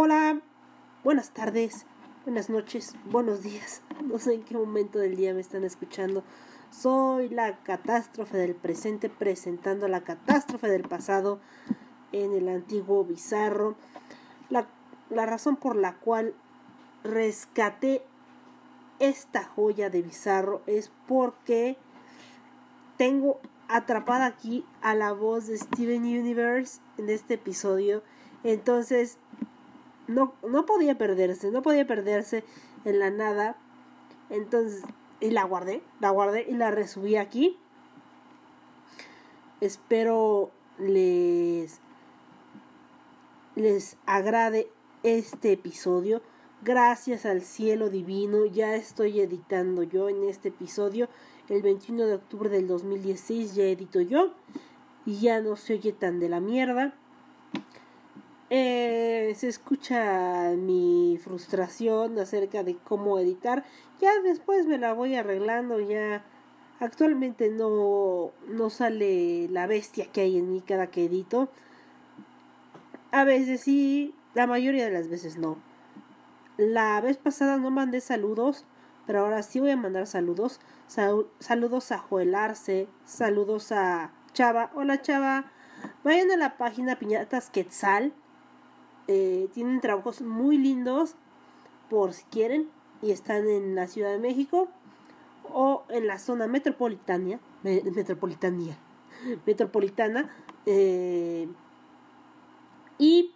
Hola, buenas tardes, buenas noches, buenos días. No sé en qué momento del día me están escuchando. Soy la catástrofe del presente presentando la catástrofe del pasado en el antiguo bizarro. La, razón por la cual rescaté esta joya de bizarro es porque tengo atrapada aquí a la voz de Steven Universe en este episodio. Entonces, no, no podía perderse, no podía perderse en la nada. Entonces, y la guardé, la guardé y la resubí aquí. Espero les les agrade este episodio. Gracias al cielo divino, ya estoy editando yo en este episodio. El 21 de octubre del 2016 ya edito yo y ya no se oye tan de la mierda. Eh, se escucha mi frustración acerca de cómo editar. Ya después me la voy arreglando. Ya actualmente no, no sale la bestia que hay en mí cada que edito. A veces sí, la mayoría de las veces no. La vez pasada no mandé saludos, pero ahora sí voy a mandar saludos. saludos a Joel Arce, saludos a Chava. Hola Chava. Vayan a la página Piñatas Quetzal eh, tienen trabajos muy lindos por si quieren y están en la Ciudad de México o en la zona metropolitana, metropolitana, metropolitana eh, y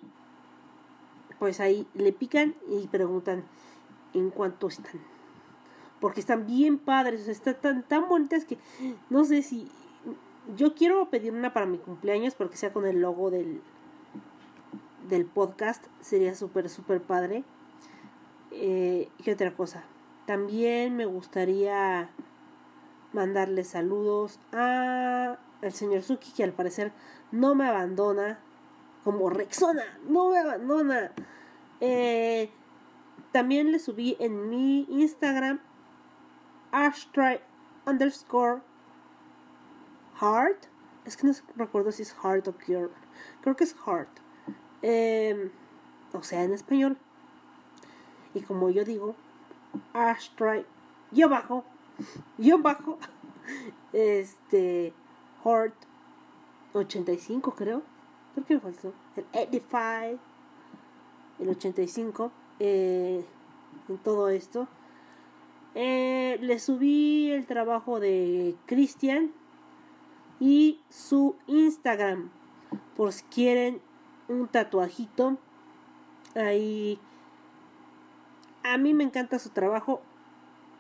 pues ahí le pican y preguntan en cuánto están porque están bien padres, están tan bonitas que no sé si yo quiero pedir una para mi cumpleaños porque sea con el logo del, del podcast sería súper, súper padre. Eh, ¿Qué otra cosa? También me gustaría mandarle saludos a el señor Suki que al parecer no me abandona como Rexona, no me abandona. Eh, también le subí en mi Instagram ashtray underscore heart. Es que no recuerdo si es heart o cure. Creo que es heart. Em, o sea, en español. Y como yo digo, Ashtray, yo bajo, yo bajo, este, Heart 85 creo, creo que me faltó, el 85, el 85, eh, en todo esto. Eh, le subí el trabajo de Christian y su Instagram, por si quieren un tatuajito. Ahí. A mí me encanta su trabajo.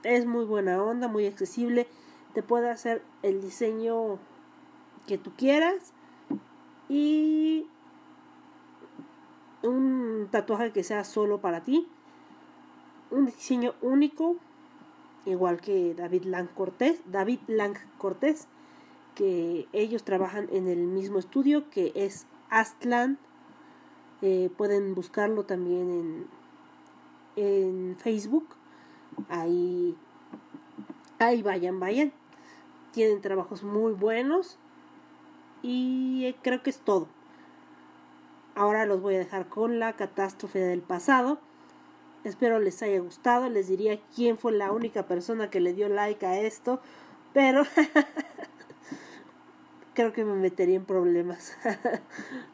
Es muy buena onda, muy accesible. Te puede hacer el diseño que tú quieras. Y un tatuaje que sea solo para ti. Un diseño único. Igual que David Lang Cortés. David Lang Cortés. Que ellos trabajan en el mismo estudio que es Astland eh, pueden buscarlo también en, en Facebook. Ahí, ahí vayan, vayan. Tienen trabajos muy buenos. Y eh, creo que es todo. Ahora los voy a dejar con la catástrofe del pasado. Espero les haya gustado. Les diría quién fue la única persona que le dio like a esto. Pero creo que me metería en problemas.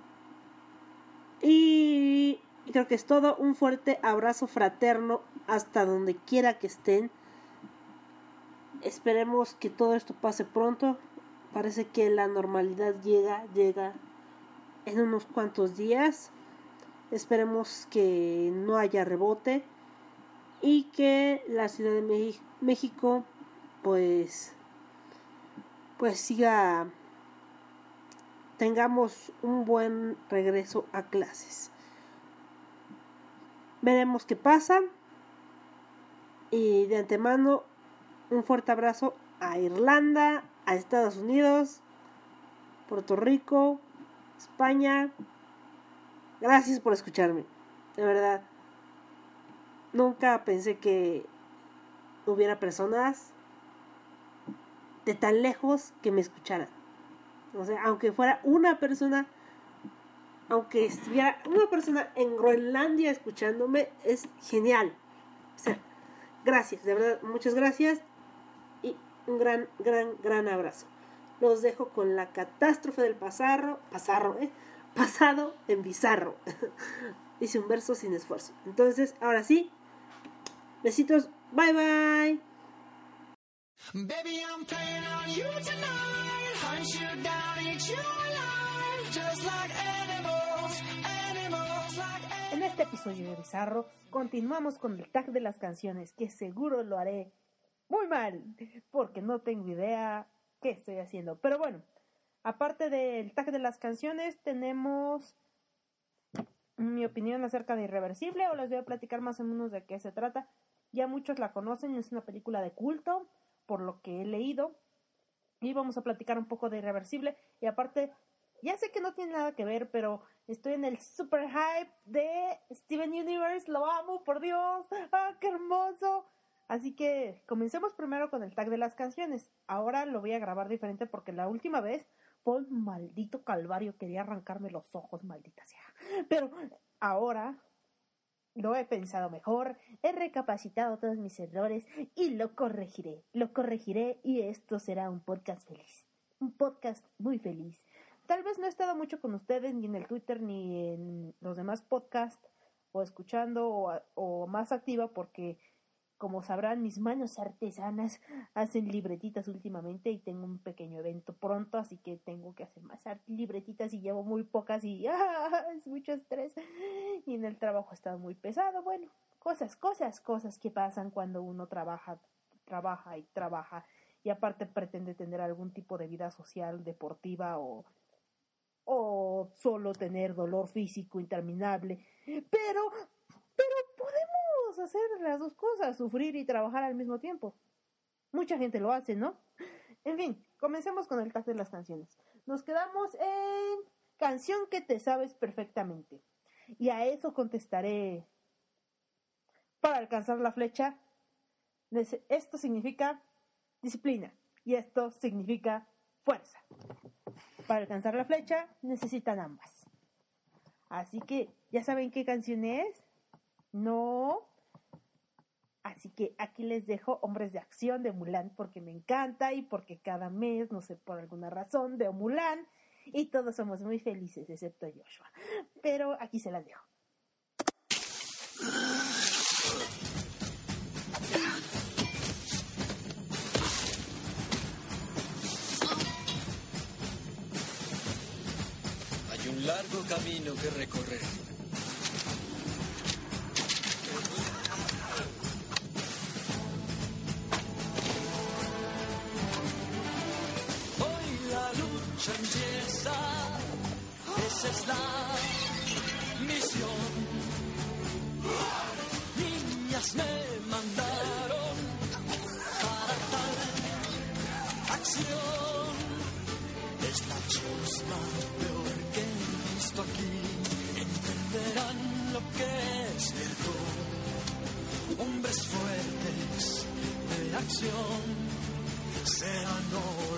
Y creo que es todo. Un fuerte abrazo fraterno hasta donde quiera que estén. Esperemos que todo esto pase pronto. Parece que la normalidad llega, llega en unos cuantos días. Esperemos que no haya rebote y que la Ciudad de México pues pues siga tengamos un buen regreso a clases. Veremos qué pasa. Y de antemano, un fuerte abrazo a Irlanda, a Estados Unidos, Puerto Rico, España. Gracias por escucharme. De verdad. Nunca pensé que hubiera personas de tan lejos que me escucharan. O sea, aunque fuera una persona, aunque estuviera una persona en Groenlandia escuchándome, es genial. Gracias, de verdad, muchas gracias y un gran, gran, gran abrazo. Los dejo con la catástrofe del pasarro, pasarro, ¿eh? Pasado en bizarro. Dice un verso sin esfuerzo. Entonces, ahora sí, besitos, bye bye. Baby, I'm playing on you tonight. Just like animals, animals, like animals. En este episodio de Bizarro, continuamos con el tag de las canciones, que seguro lo haré muy mal, porque no tengo idea qué estoy haciendo. Pero bueno, aparte del tag de las canciones, tenemos mi opinión acerca de Irreversible, o les voy a platicar más o menos de qué se trata. Ya muchos la conocen, es una película de culto por lo que he leído. Y vamos a platicar un poco de Irreversible. Y aparte, ya sé que no tiene nada que ver, pero estoy en el super hype de Steven Universe. Lo amo, por Dios. ¡Ah, qué hermoso! Así que comencemos primero con el tag de las canciones. Ahora lo voy a grabar diferente porque la última vez fue un maldito calvario. Quería arrancarme los ojos, maldita sea. Pero ahora lo he pensado mejor, he recapacitado todos mis errores y lo corregiré. Lo corregiré y esto será un podcast feliz. Un podcast muy feliz. Tal vez no he estado mucho con ustedes ni en el Twitter ni en los demás podcasts o escuchando o, o más activa porque como sabrán, mis manos artesanas hacen libretitas últimamente y tengo un pequeño evento pronto, así que tengo que hacer más libretitas y llevo muy pocas y ¡ah! es mucho estrés. Y en el trabajo estado muy pesado. Bueno, cosas, cosas, cosas que pasan cuando uno trabaja, trabaja y trabaja y aparte pretende tener algún tipo de vida social, deportiva o o solo tener dolor físico interminable. Pero hacer las dos cosas, sufrir y trabajar al mismo tiempo. Mucha gente lo hace, ¿no? En fin, comencemos con el caso de las canciones. Nos quedamos en canción que te sabes perfectamente. Y a eso contestaré. Para alcanzar la flecha, esto significa disciplina y esto significa fuerza. Para alcanzar la flecha necesitan ambas. Así que, ¿ya saben qué canción es? No. Así que aquí les dejo Hombres de Acción de Mulan porque me encanta y porque cada mes, no sé por alguna razón, veo Mulan y todos somos muy felices, excepto Joshua. Pero aquí se las dejo. Hay un largo camino que recorrer empieza, esa es la misión. Niñas me mandaron para tal acción. Es la chusma peor que he visto aquí. Entenderán lo que es esto. Hombres fuertes de acción serán hoy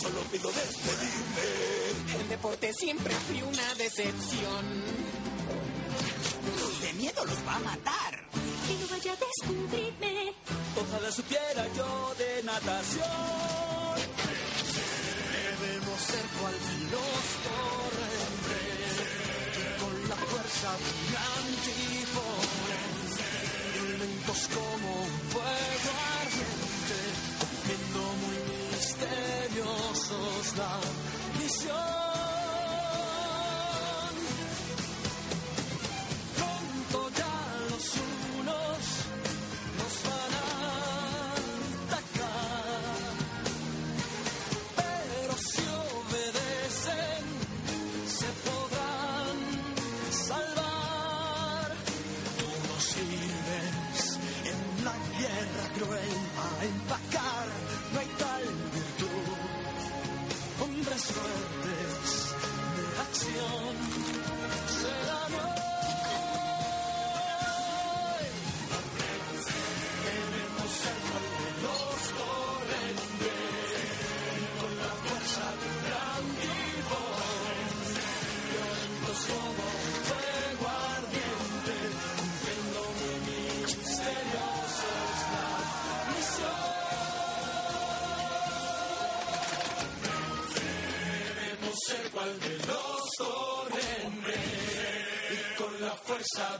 solo pido despedirme. El deporte siempre fue una decepción. De miedo los va a matar. que no vaya a descubrirme. Ojalá supiera yo de natación.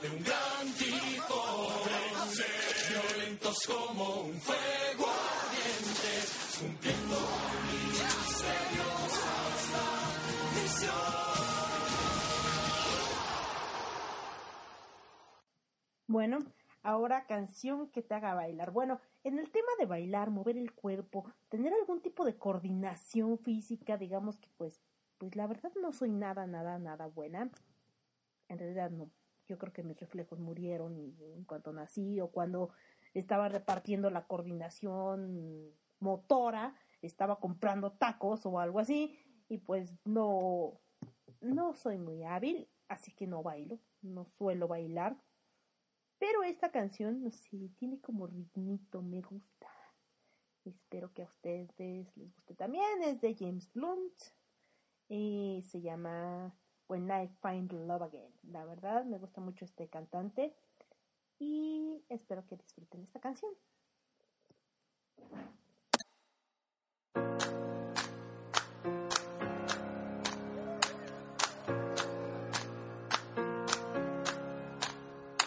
De un gran tifón, violentos como un fuego ardiente, cumpliendo misión. Bueno, ahora canción que te haga bailar. Bueno, en el tema de bailar, mover el cuerpo, tener algún tipo de coordinación física, digamos que pues, pues la verdad no soy nada, nada, nada buena. En realidad no. Yo creo que mis reflejos murieron en cuanto nací o cuando estaba repartiendo la coordinación motora, estaba comprando tacos o algo así y pues no, no soy muy hábil, así que no bailo, no suelo bailar. Pero esta canción, no sé, tiene como ritmito, me gusta. Espero que a ustedes les guste también. Es de James Blunt. Y se llama When I Find Love Again. La verdad, me gusta mucho este cantante. Y espero que disfruten esta canción.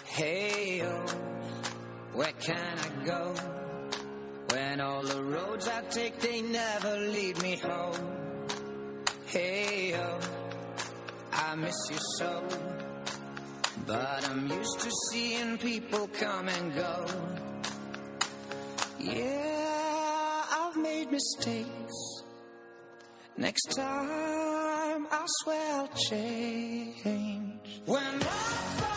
Hey, oh, where can I go? When all the roads I take, they never lead me home. Hey, oh, I miss you so. But I'm used to seeing people come and go. Yeah, I've made mistakes. Next time, I swear I'll change. When I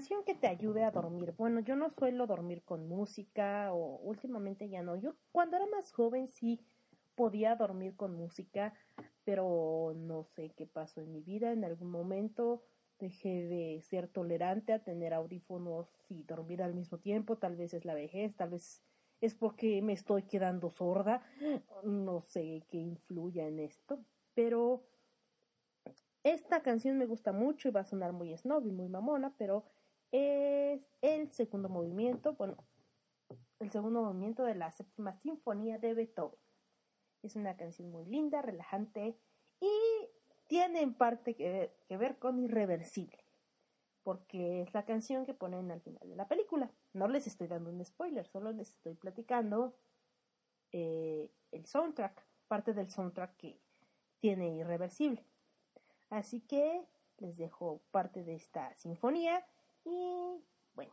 Canción que te ayude a dormir. Bueno, yo no suelo dormir con música o últimamente ya no. Yo cuando era más joven sí podía dormir con música, pero no sé qué pasó en mi vida. En algún momento dejé de ser tolerante a tener audífonos y dormir al mismo tiempo. Tal vez es la vejez, tal vez es porque me estoy quedando sorda. No sé qué influya en esto, pero esta canción me gusta mucho y va a sonar muy snob y muy mamona, pero es el segundo movimiento, bueno, el segundo movimiento de la séptima sinfonía de Beethoven. Es una canción muy linda, relajante y tiene en parte que ver, con Irreversible, porque es la canción que ponen al final de la película. No les estoy dando un spoiler, solo les estoy platicando eh, el soundtrack, parte del soundtrack que tiene Irreversible. Así que les dejo parte de esta sinfonía y bueno.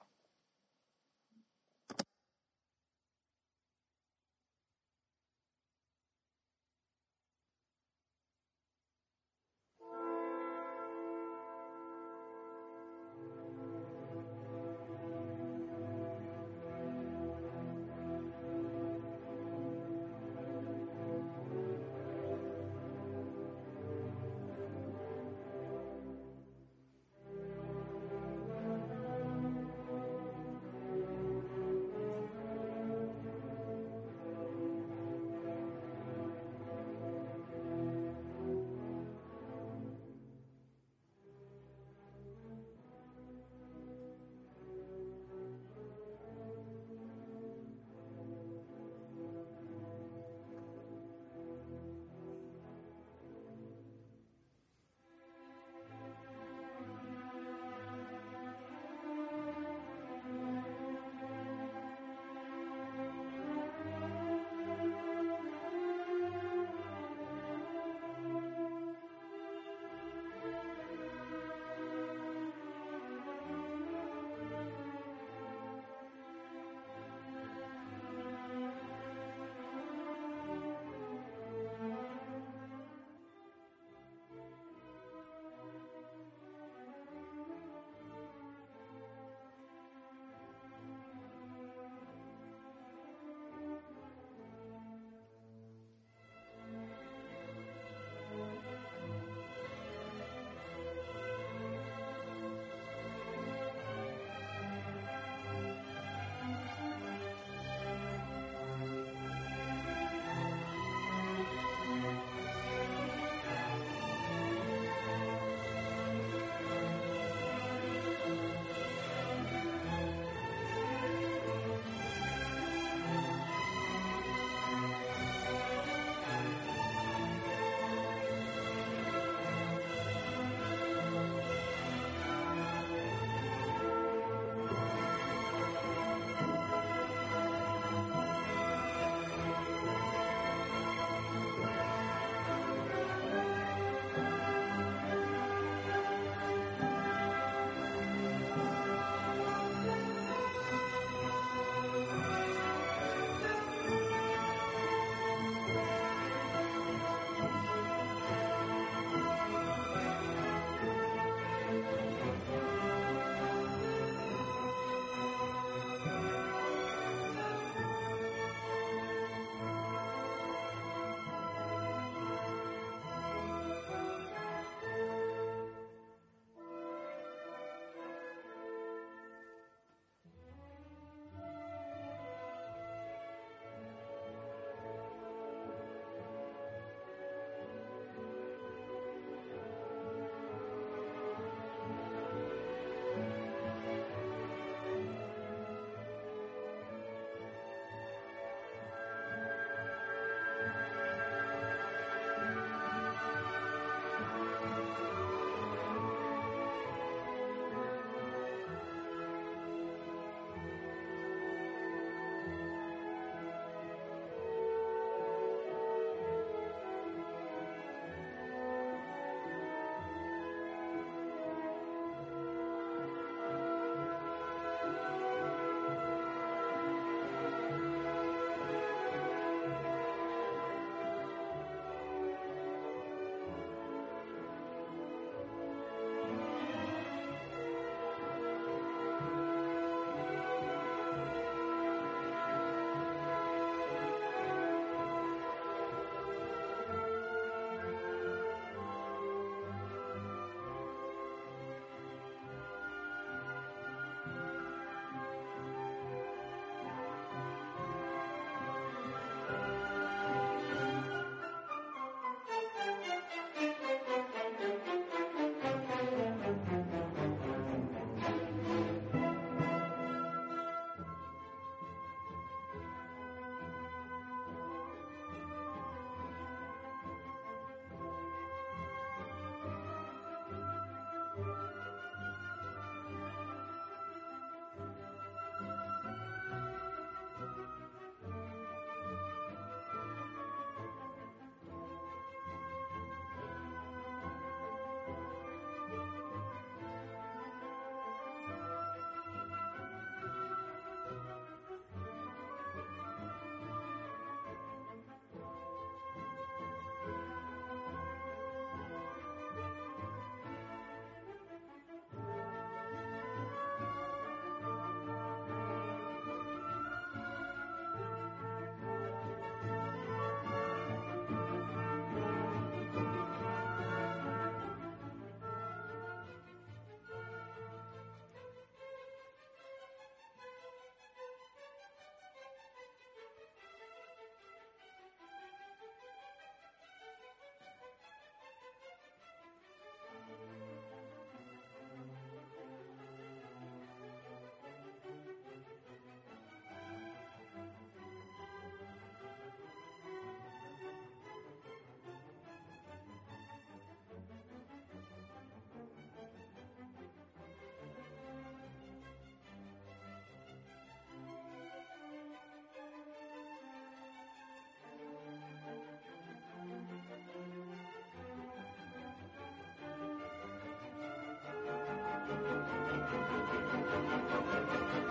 うん。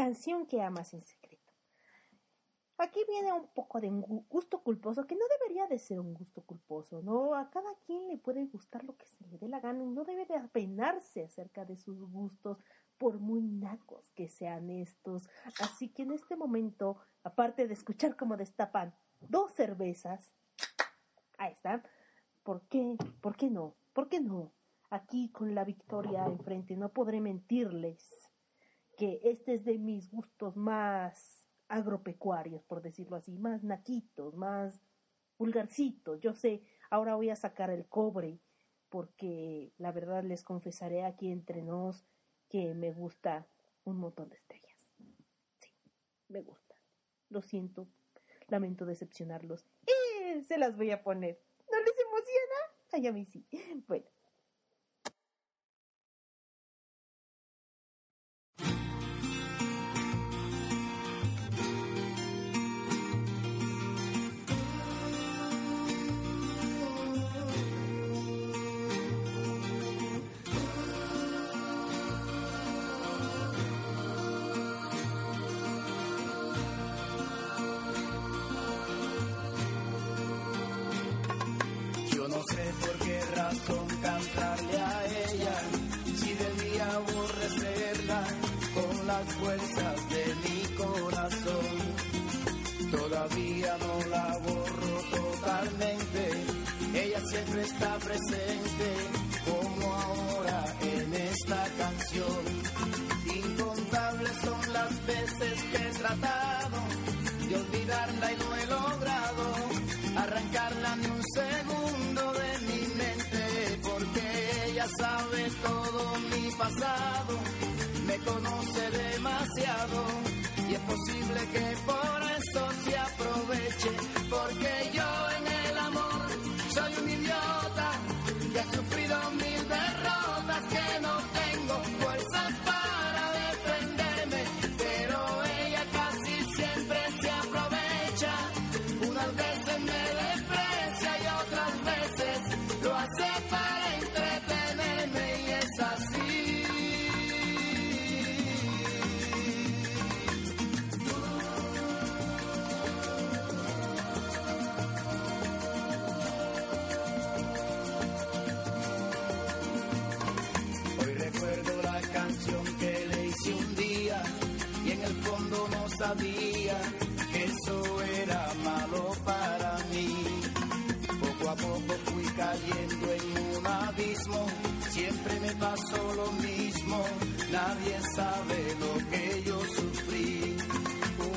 Canción que amas en secreto. Aquí viene un poco de un gu- gusto culposo, que no debería de ser un gusto culposo, ¿no? A cada quien le puede gustar lo que se le dé la gana y no debe de apenarse acerca de sus gustos, por muy nacos que sean estos. Así que en este momento, aparte de escuchar cómo destapan dos cervezas, ahí están, ¿por qué? ¿Por qué no? ¿Por qué no? Aquí con la victoria enfrente, no podré mentirles que este es de mis gustos más agropecuarios, por decirlo así, más naquitos, más vulgarcitos. Yo sé, ahora voy a sacar el cobre, porque la verdad les confesaré aquí entre nos que me gusta un montón de estrellas. Sí, me gusta. Lo siento, lamento decepcionarlos. ¡Eh! Se las voy a poner. ¿No les emociona? Ay, a mí sí. Bueno. Me conoce demasiado y es posible que por pasó lo mismo, nadie sabe lo que yo sufrí.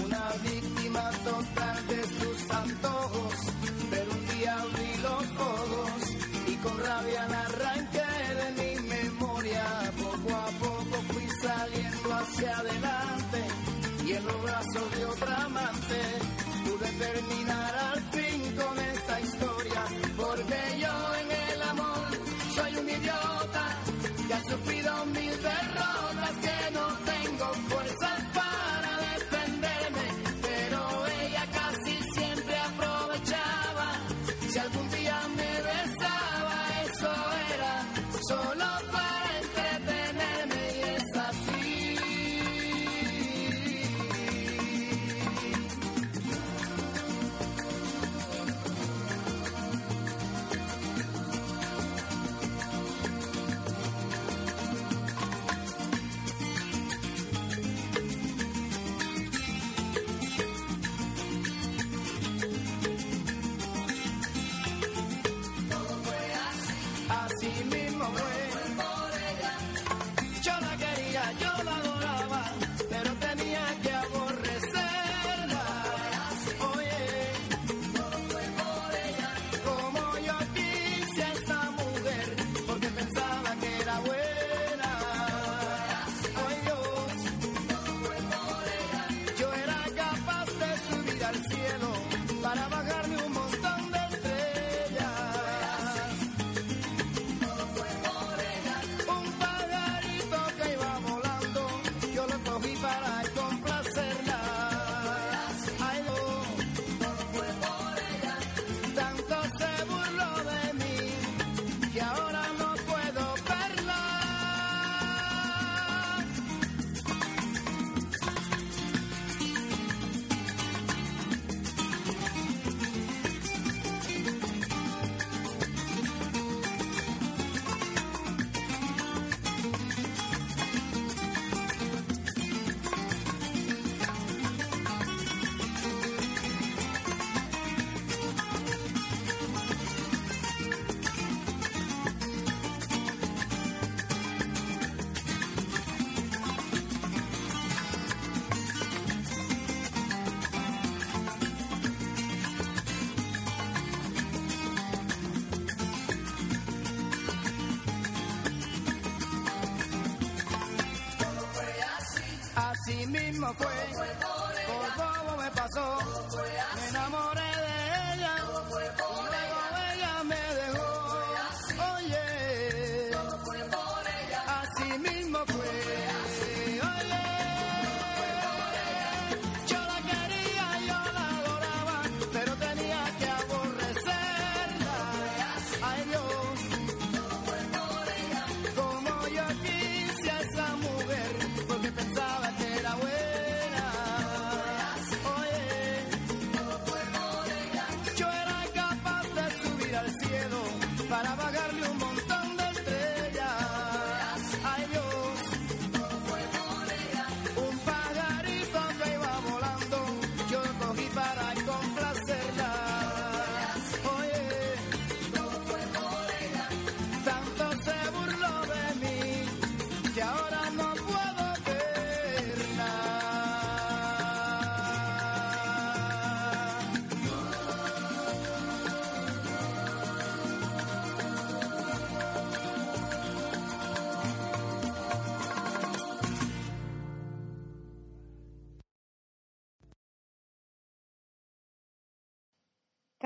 Una víctima total de sus antojos, pero un día abrí los ojos y con rabia la arranqué de mi memoria. Poco a poco fui saliendo hacia adelante y en los brazos de otra amante pude terminar que ha sufrido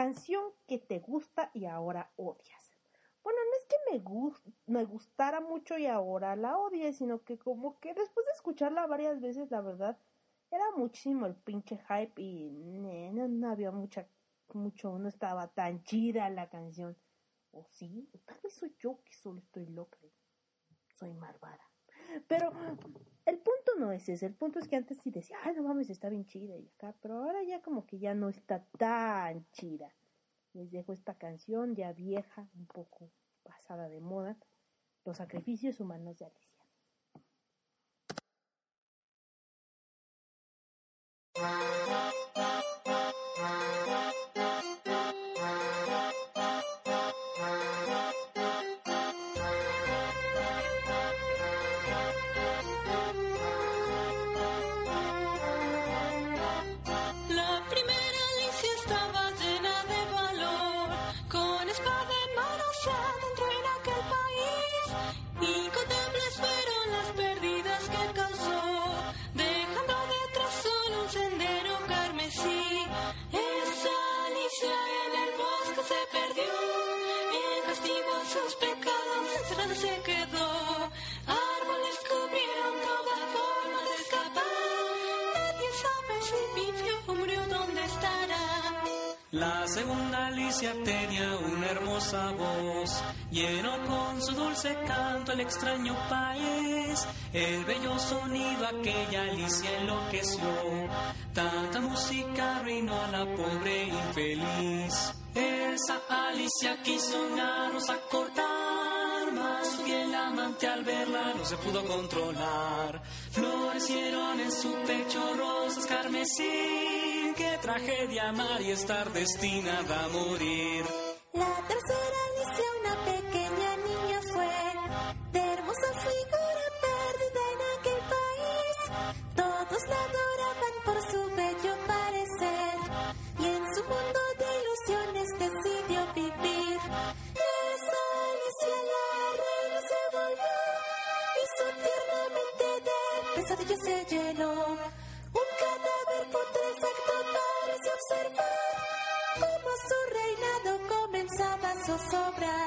Canción que te gusta y ahora odias. Bueno, no es que me, gus- me gustara mucho y ahora la odie, sino que como que después de escucharla varias veces, la verdad, era muchísimo el pinche hype y no, había mucha, mucho, no estaba tan chida la canción. ¿O sí? O tal vez soy yo que solo estoy loca. Soy malvada. Pero el punto no es ese, el punto es que antes sí decía, ay, no mames, está bien chida y acá, pero ahora ya como que ya no está tan chida. Les dejo esta canción ya vieja, un poco pasada de moda, Los sacrificios humanos de Alicia. Tenía una hermosa voz, llenó con su dulce canto el extraño país. El bello sonido aquella Alicia enloqueció, tanta música arruinó a la pobre infeliz. Esa Alicia quiso unarnos a cortar, mas su fiel amante al verla no se pudo controlar. Florecieron en su pecho rosas carmesí, qué tragedia amar y estar destinada a morir. La tercera Alicia, una pequeña niña fue, de hermosa figura perdida en aquel país. Todos la adoraban por su bello parecer, y en su mundo de ilusiones decidió vivir. Esa Alicia la reina se volvió, y su tiernamente de pesadillas se llenó. sobrar.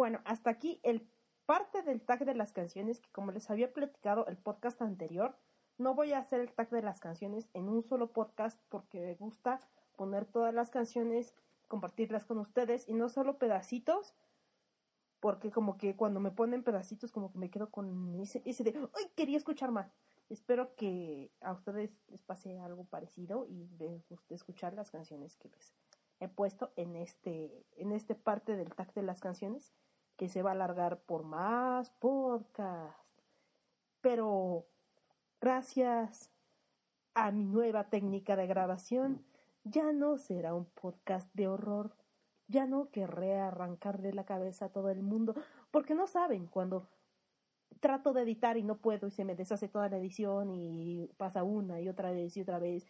Bueno, hasta aquí el parte del tag de las canciones que como les había platicado el podcast anterior, no voy a hacer el tag de las canciones en un solo podcast porque me gusta poner todas las canciones, compartirlas con ustedes y no solo pedacitos, porque como que cuando me ponen pedacitos como que me quedo con ese, de, ¡ay, quería escuchar más! Espero que a ustedes les pase algo parecido y les guste escuchar las canciones que les he puesto en este, en este parte del tag de las canciones que se va a alargar por más podcast. Pero gracias a mi nueva técnica de grabación, ya no será un podcast de horror. Ya no querré arrancar de la cabeza a todo el mundo, porque no saben cuando trato de editar y no puedo y se me deshace toda la edición y pasa una y otra vez y otra vez.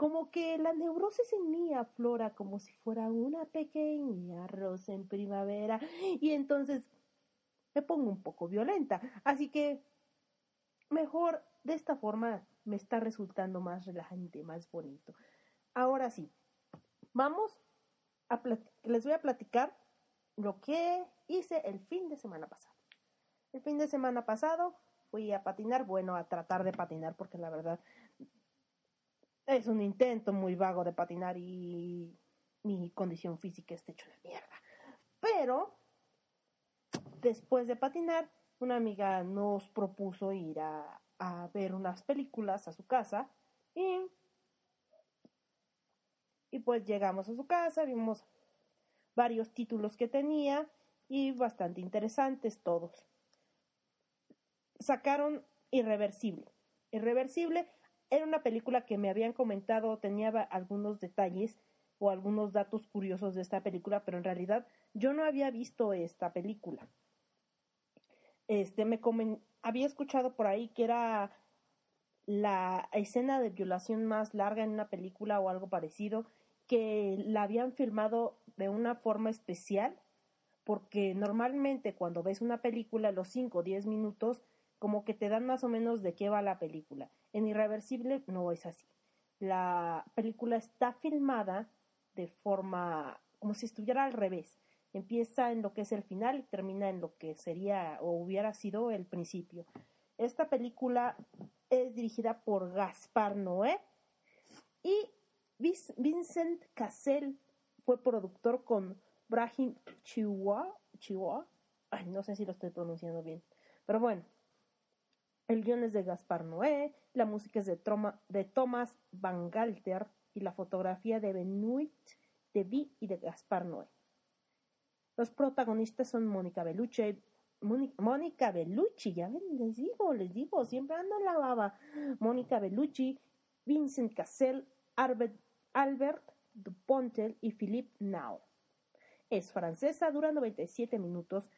Como que la neurosis en mí aflora como si fuera una pequeña rosa en primavera y entonces me pongo un poco violenta. Así que mejor de esta forma me está resultando más relajante, más bonito. Ahora sí, vamos a les voy a platicar lo que hice el fin de semana pasado. El fin de semana pasado fui a patinar, bueno, a tratar de patinar, porque la verdad es un intento muy vago de patinar y mi condición física está hecha una mierda. Pero después de patinar, una amiga nos propuso ir a, a ver unas películas a su casa y, y pues llegamos a su casa, vimos varios títulos que tenía y bastante interesantes todos sacaron Irreversible. Irreversible era una película que me habían comentado, tenía algunos detalles o algunos datos curiosos de esta película, pero en realidad yo no había visto esta película. Este me había escuchado por ahí que era la escena de violación más larga en una película o algo parecido, que la habían filmado de una forma especial, porque normalmente cuando ves una película, los 5 o 10 minutos como que te dan más o menos de qué va la película. En Irreversible no es así. La película está filmada de forma como si estuviera al revés. Empieza en lo que es el final y termina en lo que sería o hubiera sido el principio. Esta película es dirigida por Gaspar Noé y Vincent Cassel fue productor con Brahim Chihuahua. Chihuahua. Ay, no sé si lo estoy pronunciando bien. Pero bueno, el guion es de Gaspar Noé, la música es de, Thomas Van Galter y la fotografía de Benoit de Vi y de Gaspar Noé. Los protagonistas son Mónica Bellucci, Mónica Bellucci, ya les digo, les digo, siempre ando en la baba. Mónica Bellucci, Vincent Cassel, Albert, Albert Dupontel y Philippe Nau. Es francesa, dura 97 minutos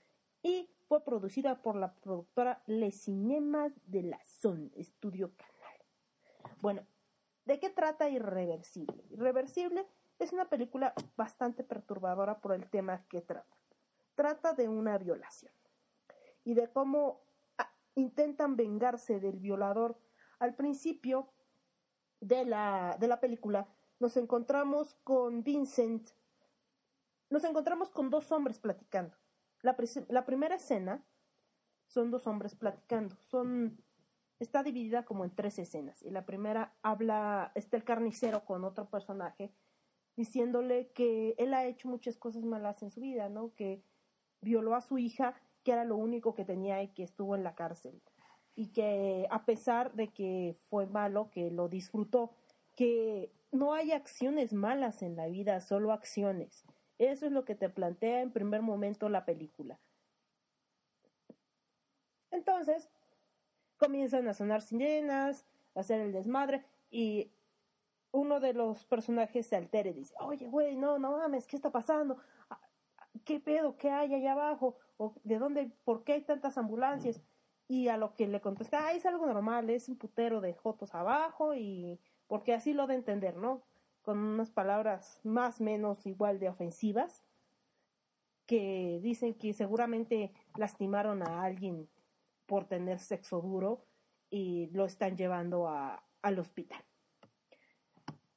y fue producida por la productora Les Cinemas de la Son Estudio Canal. Bueno, ¿de qué trata Irreversible? Irreversible es una película bastante perturbadora por el tema que trata. Trata de una violación y de cómo ah, intentan vengarse del violador. Al principio de la, de la película nos encontramos con Vincent, nos encontramos con dos hombres platicando. La, primera escena son dos hombres platicando. Son está dividida como en tres escenas. Y la primera habla, está el carnicero con otro personaje diciéndole que él ha hecho muchas cosas malas en su vida, ¿no? Que violó a su hija, que era lo único que tenía y que estuvo en la cárcel. Y que a pesar de que fue malo, que lo disfrutó, que no hay acciones malas en la vida, solo acciones. Eso es lo que te plantea en primer momento la película. Entonces, comienzan a sonar sirenas, a hacer el desmadre y uno de los personajes se altera y dice, oye, güey, no, no mames, ¿qué está pasando? Ah, ¿Qué pedo? ¿Qué hay allá abajo? ¿O ¿De dónde? ¿Por qué hay tantas ambulancias? Y a lo que le contesta, ah, es algo normal, es un putero de jotos abajo y porque así lo de entender, ¿no? Con unas palabras más menos igual de ofensivas que dicen que seguramente lastimaron a alguien por tener sexo duro y lo están llevando a, al hospital.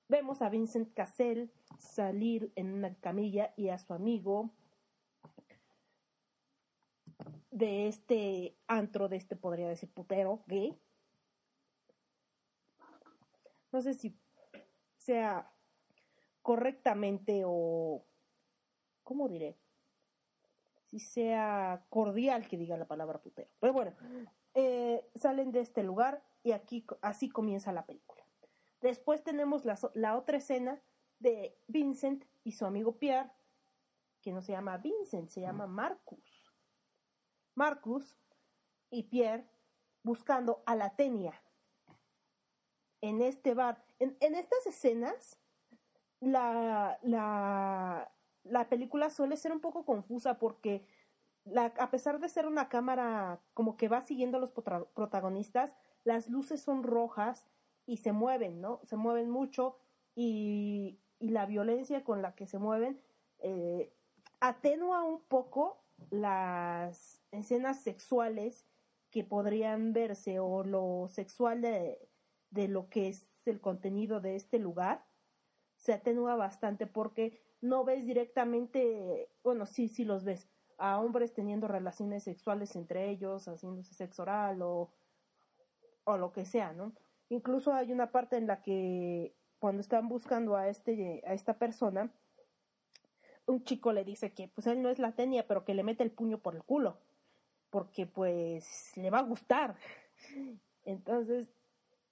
Vemos a Vincent Cassell salir en una camilla y a su amigo de este antro, de este podría decir putero gay. No sé si sea correctamente o, ¿cómo diré? Si sea cordial que diga la palabra putero. Pero bueno, eh, salen de este lugar y aquí así comienza la película. Después tenemos la, la otra escena de Vincent y su amigo Pierre, que no se llama Vincent, se llama Marcus. Marcus y Pierre buscando a la Tenia en este bar. En, en estas escenas, la, la, la película suele ser un poco confusa porque la, a pesar de ser una cámara como que va siguiendo a los protagonistas, las luces son rojas y se mueven, ¿no? Se mueven mucho y, y la violencia con la que se mueven eh, atenúa un poco las escenas sexuales que podrían verse o lo sexual de, de lo que es el contenido de este lugar se atenúa bastante porque no ves directamente, bueno, sí, sí los ves, a hombres teniendo relaciones sexuales entre ellos, haciéndose sexo oral o, o lo que sea, ¿no? Incluso hay una parte en la que cuando están buscando a este a esta persona, un chico le dice que pues él no es la tenia, pero que le mete el puño por el culo, porque pues le va a gustar. Entonces,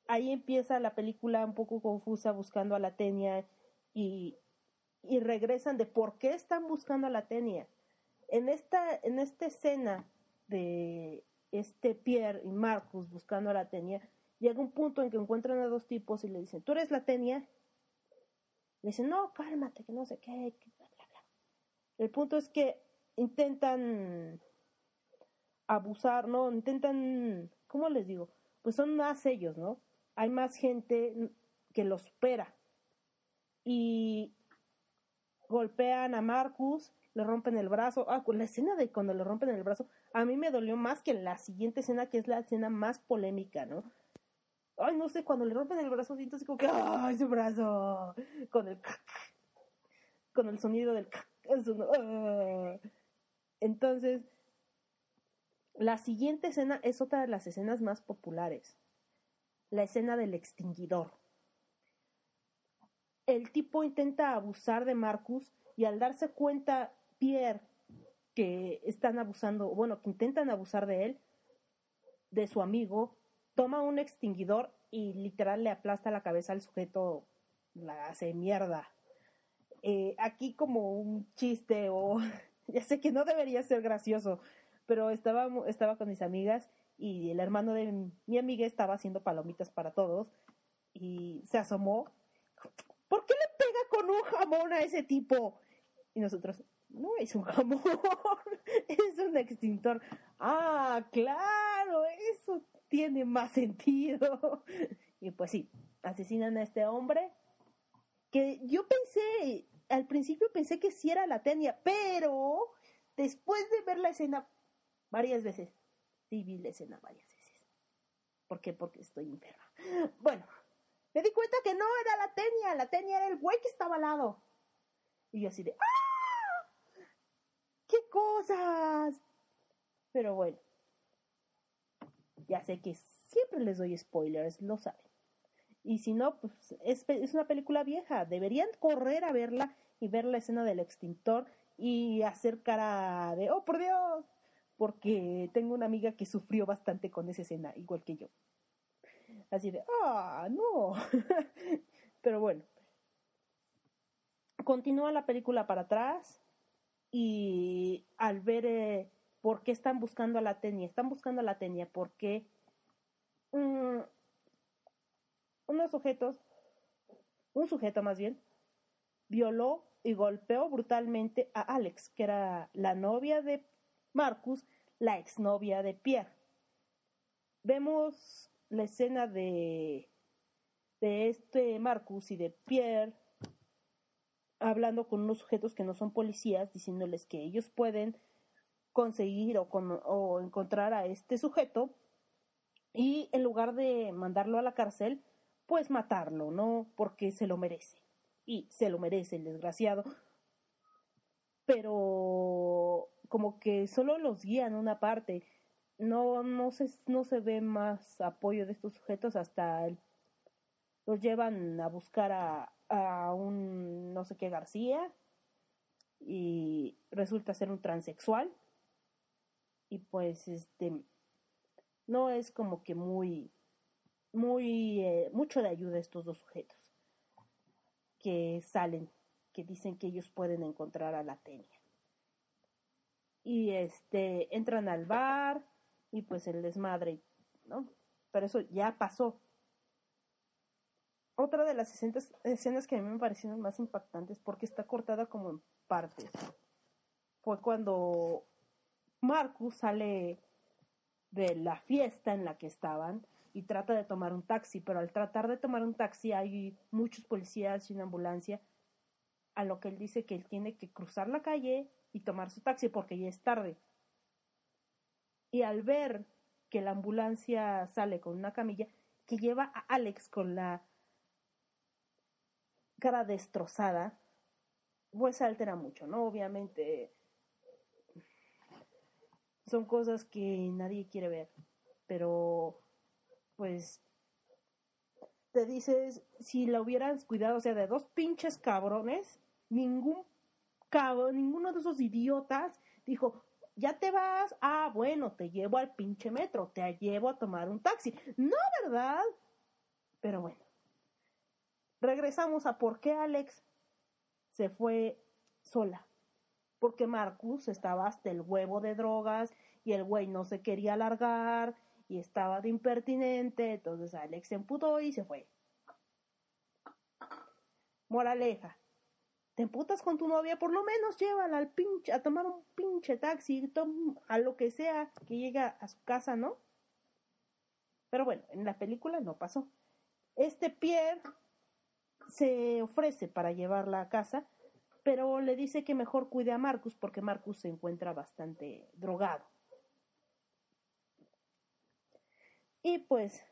ahí empieza la película un poco confusa buscando a la tenia y, y regresan de por qué están buscando a la tenia. En esta, en esta escena de este Pierre y Marcus buscando a la tenia, llega un punto en que encuentran a dos tipos y le dicen, ¿tú eres la tenia? Le dicen, no, cálmate, que no sé qué, bla, bla, bla. El punto es que intentan abusar, ¿no? Intentan, ¿cómo les digo? Pues son más ellos, ¿no? Hay más gente que los supera. Y golpean a Marcus, le rompen el brazo. Ah, la escena de cuando le rompen el brazo, a mí me dolió más que la siguiente escena, que es la escena más polémica, ¿no? Ay, no sé, cuando le rompen el brazo, siento así como que, ¡ay, su brazo! Con el, con el sonido del, entonces, la siguiente escena es otra de las escenas más populares. La escena del extinguidor. El tipo intenta abusar de Marcus y al darse cuenta Pierre que están abusando, bueno, que intentan abusar de él, de su amigo, toma un extinguidor y literal le aplasta la cabeza al sujeto, la hace mierda. Eh, aquí como un chiste o ya sé que no debería ser gracioso, pero estaba, estaba con mis amigas y el hermano de mi amiga estaba haciendo palomitas para todos y se asomó. ¿Por qué le pega un jamón a ese tipo? Y nosotros, no es un jamón, es un extintor. Ah, claro, eso tiene más sentido. Y pues sí, asesinan a este hombre que yo pensé, al principio pensé que sí era la tenia, pero después de ver la escena varias veces, sí vi la escena varias veces. ¿Por qué? Porque estoy enferma. Bueno, me di cuenta que no era la tenia, la tenia era el güey que estaba al lado. Y yo así de, ¡ah! ¡Qué cosas! Pero bueno, ya sé que siempre les doy spoilers, lo saben. Y si no, pues es, es una película vieja. Deberían correr a verla y ver la escena del extintor y hacer cara de, oh, por Dios, porque tengo una amiga que sufrió bastante con esa escena, igual que yo. Así de, ah, no. Pero bueno. Continúa la película para atrás y al ver eh, por qué están buscando a la tenia, están buscando a la tenia porque mm, unos sujetos, un sujeto más bien, violó y golpeó brutalmente a Alex, que era la novia de Marcus, la exnovia de Pierre. Vemos la escena de, de este Marcus y de Pierre hablando con unos sujetos que no son policías, diciéndoles que ellos pueden conseguir o, con, o encontrar a este sujeto y en lugar de mandarlo a la cárcel, pues matarlo, ¿no? Porque se lo merece. Y se lo merece el desgraciado. Pero como que solo los guían una parte. No, no se, no se ve más apoyo de estos sujetos hasta los llevan a buscar a, a un no sé qué García y resulta ser un transexual. Y pues este no es como que muy muy eh, mucho de ayuda estos dos sujetos que salen que dicen que ellos pueden encontrar a la tenia y este entran al bar y pues el desmadre no pero eso ya pasó otra de las escenas, que a mí me parecieron más impactantes porque está cortada como en partes fue cuando Marcus sale de la fiesta en la que estaban y trata de tomar un taxi, pero al tratar de tomar un taxi hay muchos policías y una ambulancia, a lo que él dice que él tiene que cruzar la calle y tomar su taxi porque ya es tarde. Y al ver que la ambulancia sale con una camilla que lleva a Alex con la cara destrozada, pues se altera mucho, ¿no? Obviamente son cosas que nadie quiere ver, pero pues te dices, si la hubieran cuidado, o sea, de dos pinches cabrones, ningún cabrón, ninguno de esos idiotas dijo, ya te vas, ah, bueno, te llevo al pinche metro, te llevo a tomar un taxi. No, ¿verdad? Pero bueno, regresamos a por qué Alex se fue sola. Porque Marcus estaba hasta el huevo de drogas y el güey no se quería largar y estaba de impertinente. Entonces Alex se emputó y se fue. Moraleja. Te emputas con tu novia, por lo menos llévala al pinche, a tomar un pinche taxi, a lo que sea que llegue a su casa, ¿no? Pero bueno, en la película no pasó. Este Pierre se ofrece para llevarla a casa, pero le dice que mejor cuide a Marcus porque Marcus se encuentra bastante drogado. Y pues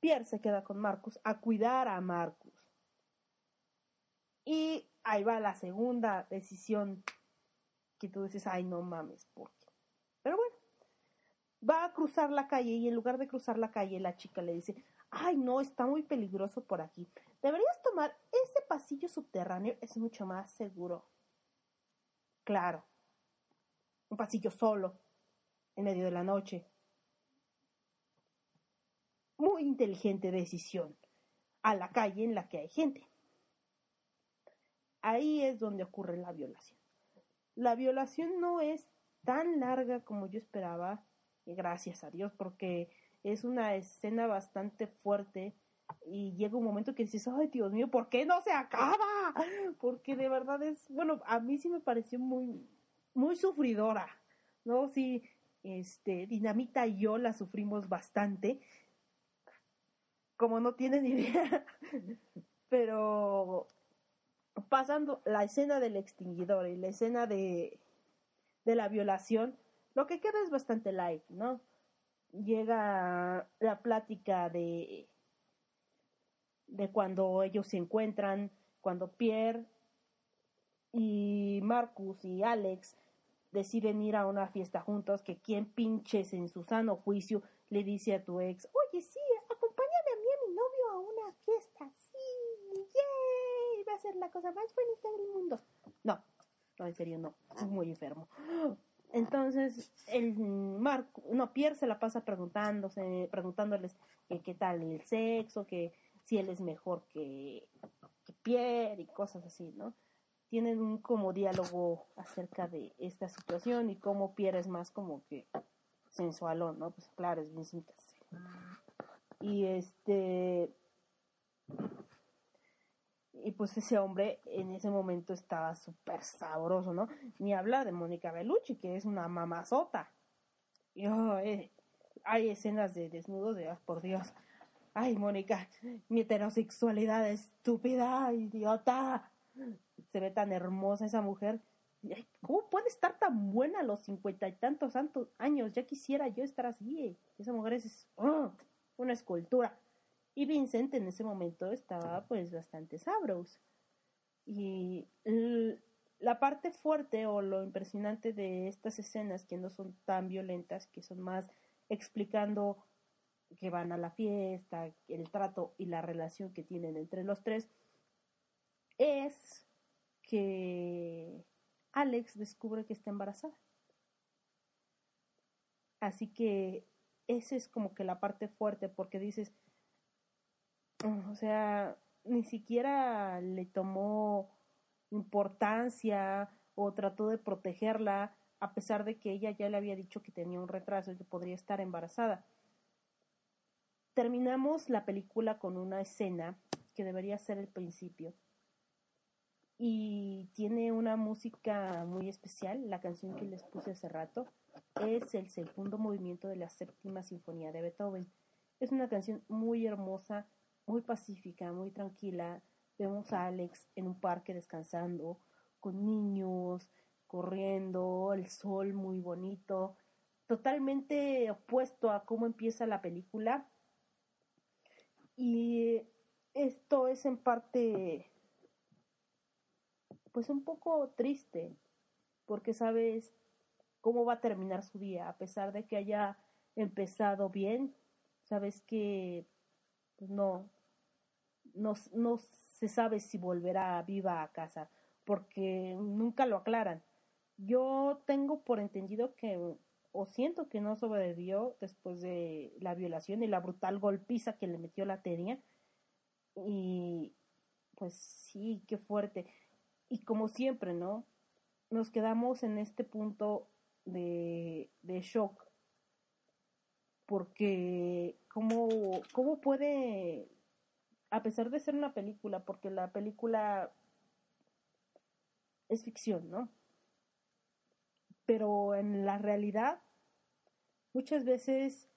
Pierre se queda con Marcus a cuidar a Marcus. Y ahí va la segunda decisión que tú dices, ay, no mames, ¿por qué? Pero bueno, va a cruzar la calle y en lugar de cruzar la calle, la chica le dice, ay, no, está muy peligroso por aquí. Deberías tomar ese pasillo subterráneo, es mucho más seguro. Claro, un pasillo solo, en medio de la noche. Muy inteligente decisión, a la calle en la que hay gente. Ahí es donde ocurre la violación. La violación no es tan larga como yo esperaba, gracias a Dios, porque es una escena bastante fuerte y llega un momento que dices, ay Dios mío, ¿por qué no se acaba? Porque de verdad es, bueno, a mí sí me pareció muy, muy sufridora, ¿no? Sí, este, Dinamita y yo la sufrimos bastante, como no tienen idea, pero pasando la escena del extinguidor y la escena de, de la violación, lo que queda es bastante light, ¿no? llega la plática de de cuando ellos se encuentran, cuando Pierre y Marcus y Alex deciden ir a una fiesta juntos, que quien pinches en su sano juicio le dice a tu ex, oye, sí, acompáñame a mí a mi novio a una fiesta, sí, yay, va a la cosa más bonita del mundo. No, no, en serio, no, es muy enfermo. Entonces, el Marco, no, Pierre se la pasa preguntándose, preguntándoles que qué tal el sexo, que si él es mejor que, que Pierre y cosas así, ¿no? Tienen un como diálogo acerca de esta situación y cómo Pierre es más como que sensualón, ¿no? Pues claro, es bien simpático. Y este y pues ese hombre en ese momento estaba súper sabroso, ¿no? Ni habla de Mónica Bellucci, que es una mamazota. Y oh, hay escenas de desnudos de, ah, por Dios. Ay, Mónica, mi heterosexualidad estúpida, idiota. Se ve tan hermosa esa mujer. ¿Cómo puede estar tan buena a los cincuenta y tantos años? Ya quisiera yo estar así. Eh. Esa mujer es oh, una escultura. Y Vincent en ese momento estaba pues bastante sabroso. Y la parte fuerte o lo impresionante de estas escenas que no son tan violentas, que son más explicando que van a la fiesta, el trato y la relación que tienen entre los tres, es que Alex descubre que está embarazada. Así que esa es como que la parte fuerte, porque dices, o sea, ni siquiera le tomó importancia o trató de protegerla, a pesar de que ella ya le había dicho que tenía un retraso y que podría estar embarazada. Terminamos la película con una escena que debería ser el principio y tiene una música muy especial, la canción que les puse hace rato es el segundo movimiento de la séptima sinfonía de Beethoven. Es una canción muy hermosa, muy pacífica, muy tranquila. Vemos a Alex en un parque descansando, con niños, corriendo, el sol muy bonito, totalmente opuesto a cómo empieza la película. Y esto es en parte, pues un poco triste, porque sabes cómo va a terminar su día, a pesar de que haya empezado bien, sabes que pues, no, no, no se sabe si volverá viva a casa, porque nunca lo aclaran. Yo tengo por entendido que, o siento que no sobrevivió después de la violación y la brutal golpiza que le metió la tenia. Y pues sí, qué fuerte. Y como siempre, ¿no? Nos quedamos en este punto de, de shock. Porque, ¿cómo, ¿cómo puede, a pesar de ser una película, porque la película es ficción, ¿no? Pero en la realidad, muchas veces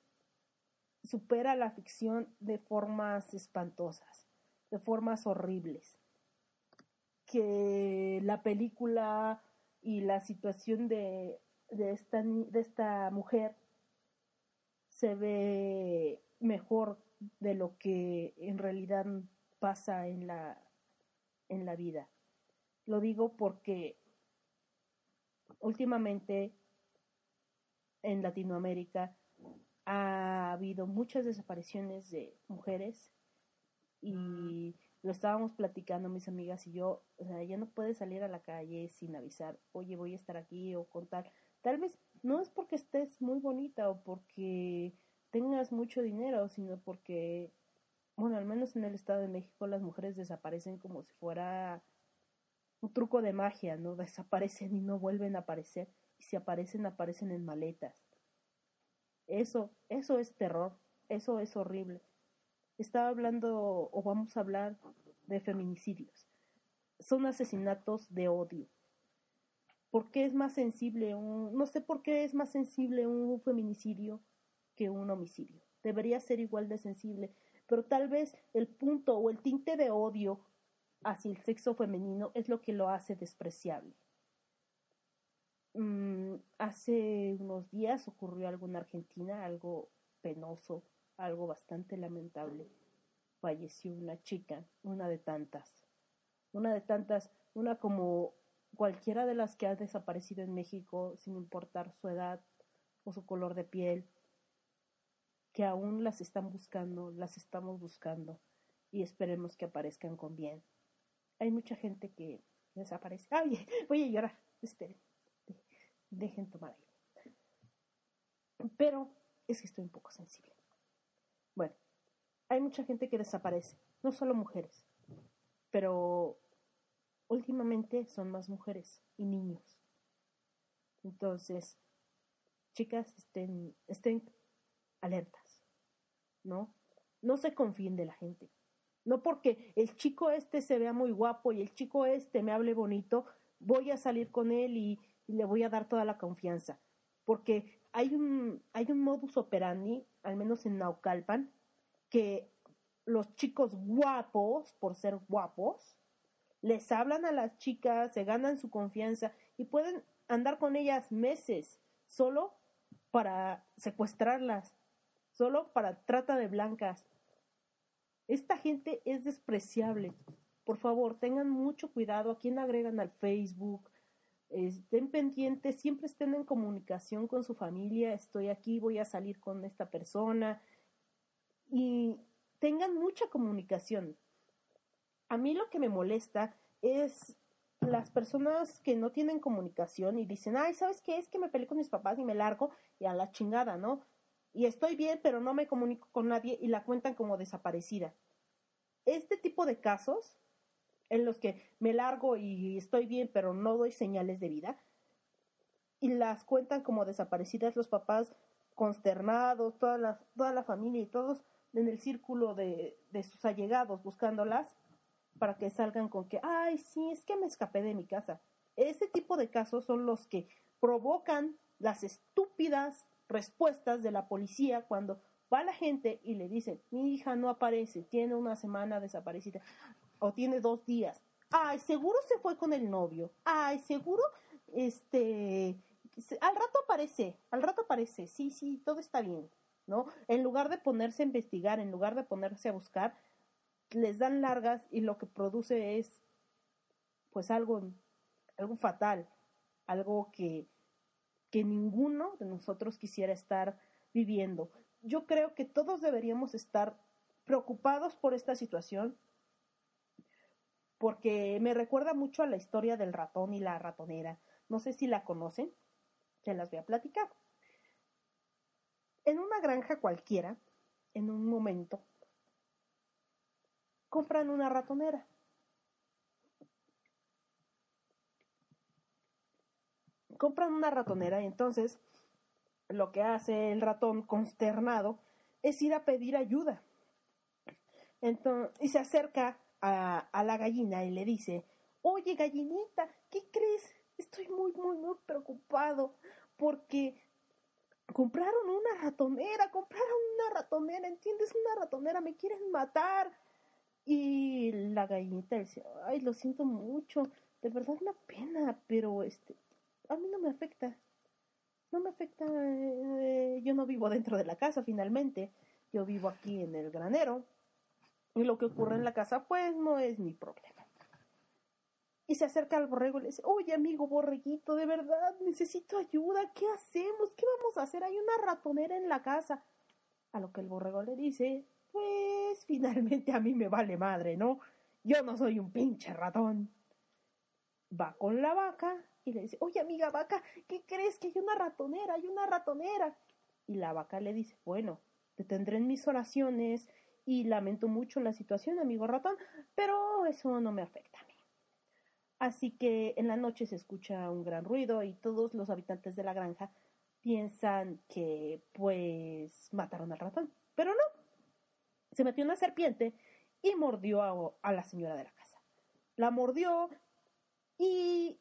supera la ficción de formas espantosas, de formas horribles. Que la película y la situación de de esta, de esta mujer se ve mejor de lo que en realidad pasa en la, en la vida. Lo digo porque últimamente en Latinoamérica ha habido muchas desapariciones de mujeres y lo estábamos platicando mis amigas y yo, o sea, ya no puedes salir a la calle sin avisar, oye, voy a estar aquí o contar. Tal vez no es porque estés muy bonita o porque tengas mucho dinero, sino porque, bueno, al menos en el Estado de México las mujeres desaparecen como si fuera un truco de magia, ¿no? Desaparecen y no vuelven a aparecer. Y si aparecen, aparecen en maletas. Eso, eso es terror, eso es horrible. Estaba hablando, o vamos a hablar, de feminicidios. Son asesinatos de odio ¿Por qué es más sensible un, no sé por qué es más sensible un feminicidio que un homicidio? Debería ser igual de sensible, pero tal vez el punto o el tinte de odio hacia el sexo femenino es lo que lo hace despreciable. Mm, hace unos días ocurrió algo en Argentina, algo penoso, algo bastante lamentable. Falleció una chica, una de tantas, una de tantas, una como cualquiera de las que ha desaparecido en México, sin importar su edad o su color de piel, que aún las están buscando, las estamos buscando y esperemos que aparezcan con bien. Hay mucha gente que desaparece. Ay, voy a llorar. Esperen. Dejen tomar aire. Pero es que estoy un poco sensible. Bueno, hay mucha gente que desaparece, no solo mujeres, pero últimamente son más mujeres y niños. Entonces, chicas, estén, estén alertas, ¿no? No se confíen de la gente. No porque el chico este se vea muy guapo y el chico este me hable bonito, voy a salir con él y, le voy a dar toda la confianza. Porque hay un, hay un modus operandi, al menos en Naucalpan, que los chicos guapos, por ser guapos, les hablan a las chicas, se ganan su confianza y pueden andar con ellas meses solo para secuestrarlas, solo para trata de blancas. Esta gente es despreciable por favor, tengan mucho cuidado a quién agregan al Facebook, estén pendientes, siempre estén en comunicación con su familia, estoy aquí, voy a salir con esta persona y tengan mucha comunicación. A mí lo que me molesta es las personas que no tienen comunicación y dicen, ay, ¿sabes qué? Es que me peleé con mis papás y me largo y a la chingada, ¿no? Y estoy bien, pero no me comunico con nadie y la cuentan como desaparecida. Este tipo de casos en los que me largo y estoy bien, pero no doy señales de vida, y las cuentan como desaparecidas los papás consternados, toda la, toda la familia y todos en el círculo de, de sus allegados buscándolas para que salgan con que, ay, sí, es que me escapé de mi casa. Ese tipo de casos son los que provocan las estúpidas respuestas de la policía cuando va la gente y le dicen, mi hija no aparece, tiene una semana desaparecida o tiene dos días. Ay, seguro se fue con el novio. Ay, seguro, este, al rato aparece, al rato aparece. Sí, sí, todo está bien, ¿no? En lugar de ponerse a investigar, en lugar de ponerse a buscar, les dan largas y lo que produce es, pues, algo, algo fatal, algo que, que ninguno de nosotros quisiera estar viviendo. Yo creo que todos deberíamos estar preocupados por esta situación, porque me recuerda mucho a la historia del ratón y la ratonera. No sé si la conocen, se las voy a platicar. En una granja cualquiera, en un momento, compran una ratonera. Compran una ratonera y entonces lo que hace el ratón consternado es ir a pedir ayuda. Entonces, y se acerca a, a la gallina y le dice, oye gallinita, ¿qué crees? Estoy muy, muy, muy preocupado porque compraron una ratonera, compraron una ratonera, ¿entiendes? Una ratonera, me quieren matar. Y la gallinita dice, ay, lo siento mucho, de verdad una pena, pero este, a mí no me afecta. No me afecta, eh, yo no vivo dentro de la casa finalmente, yo vivo aquí en el granero y lo que ocurre en la casa, pues no es mi problema. Y se acerca al borrego y le dice, oye amigo borreguito, de verdad, necesito ayuda, ¿qué hacemos? ¿Qué vamos a hacer? Hay una ratonera en la casa. A lo que el borrego le dice, pues finalmente a mí me vale madre, ¿no? Yo no soy un pinche ratón. Va con la vaca y le dice, oye amiga vaca, ¿qué crees que hay una ratonera? Hay una ratonera. Y la vaca le dice, bueno, te tendré en mis oraciones y lamento mucho la situación, amigo ratón, pero eso no me afecta a mí. Así que en la noche se escucha un gran ruido y todos los habitantes de la granja piensan que pues mataron al ratón, pero no. Se metió una serpiente y mordió a, a la señora de la casa. La mordió y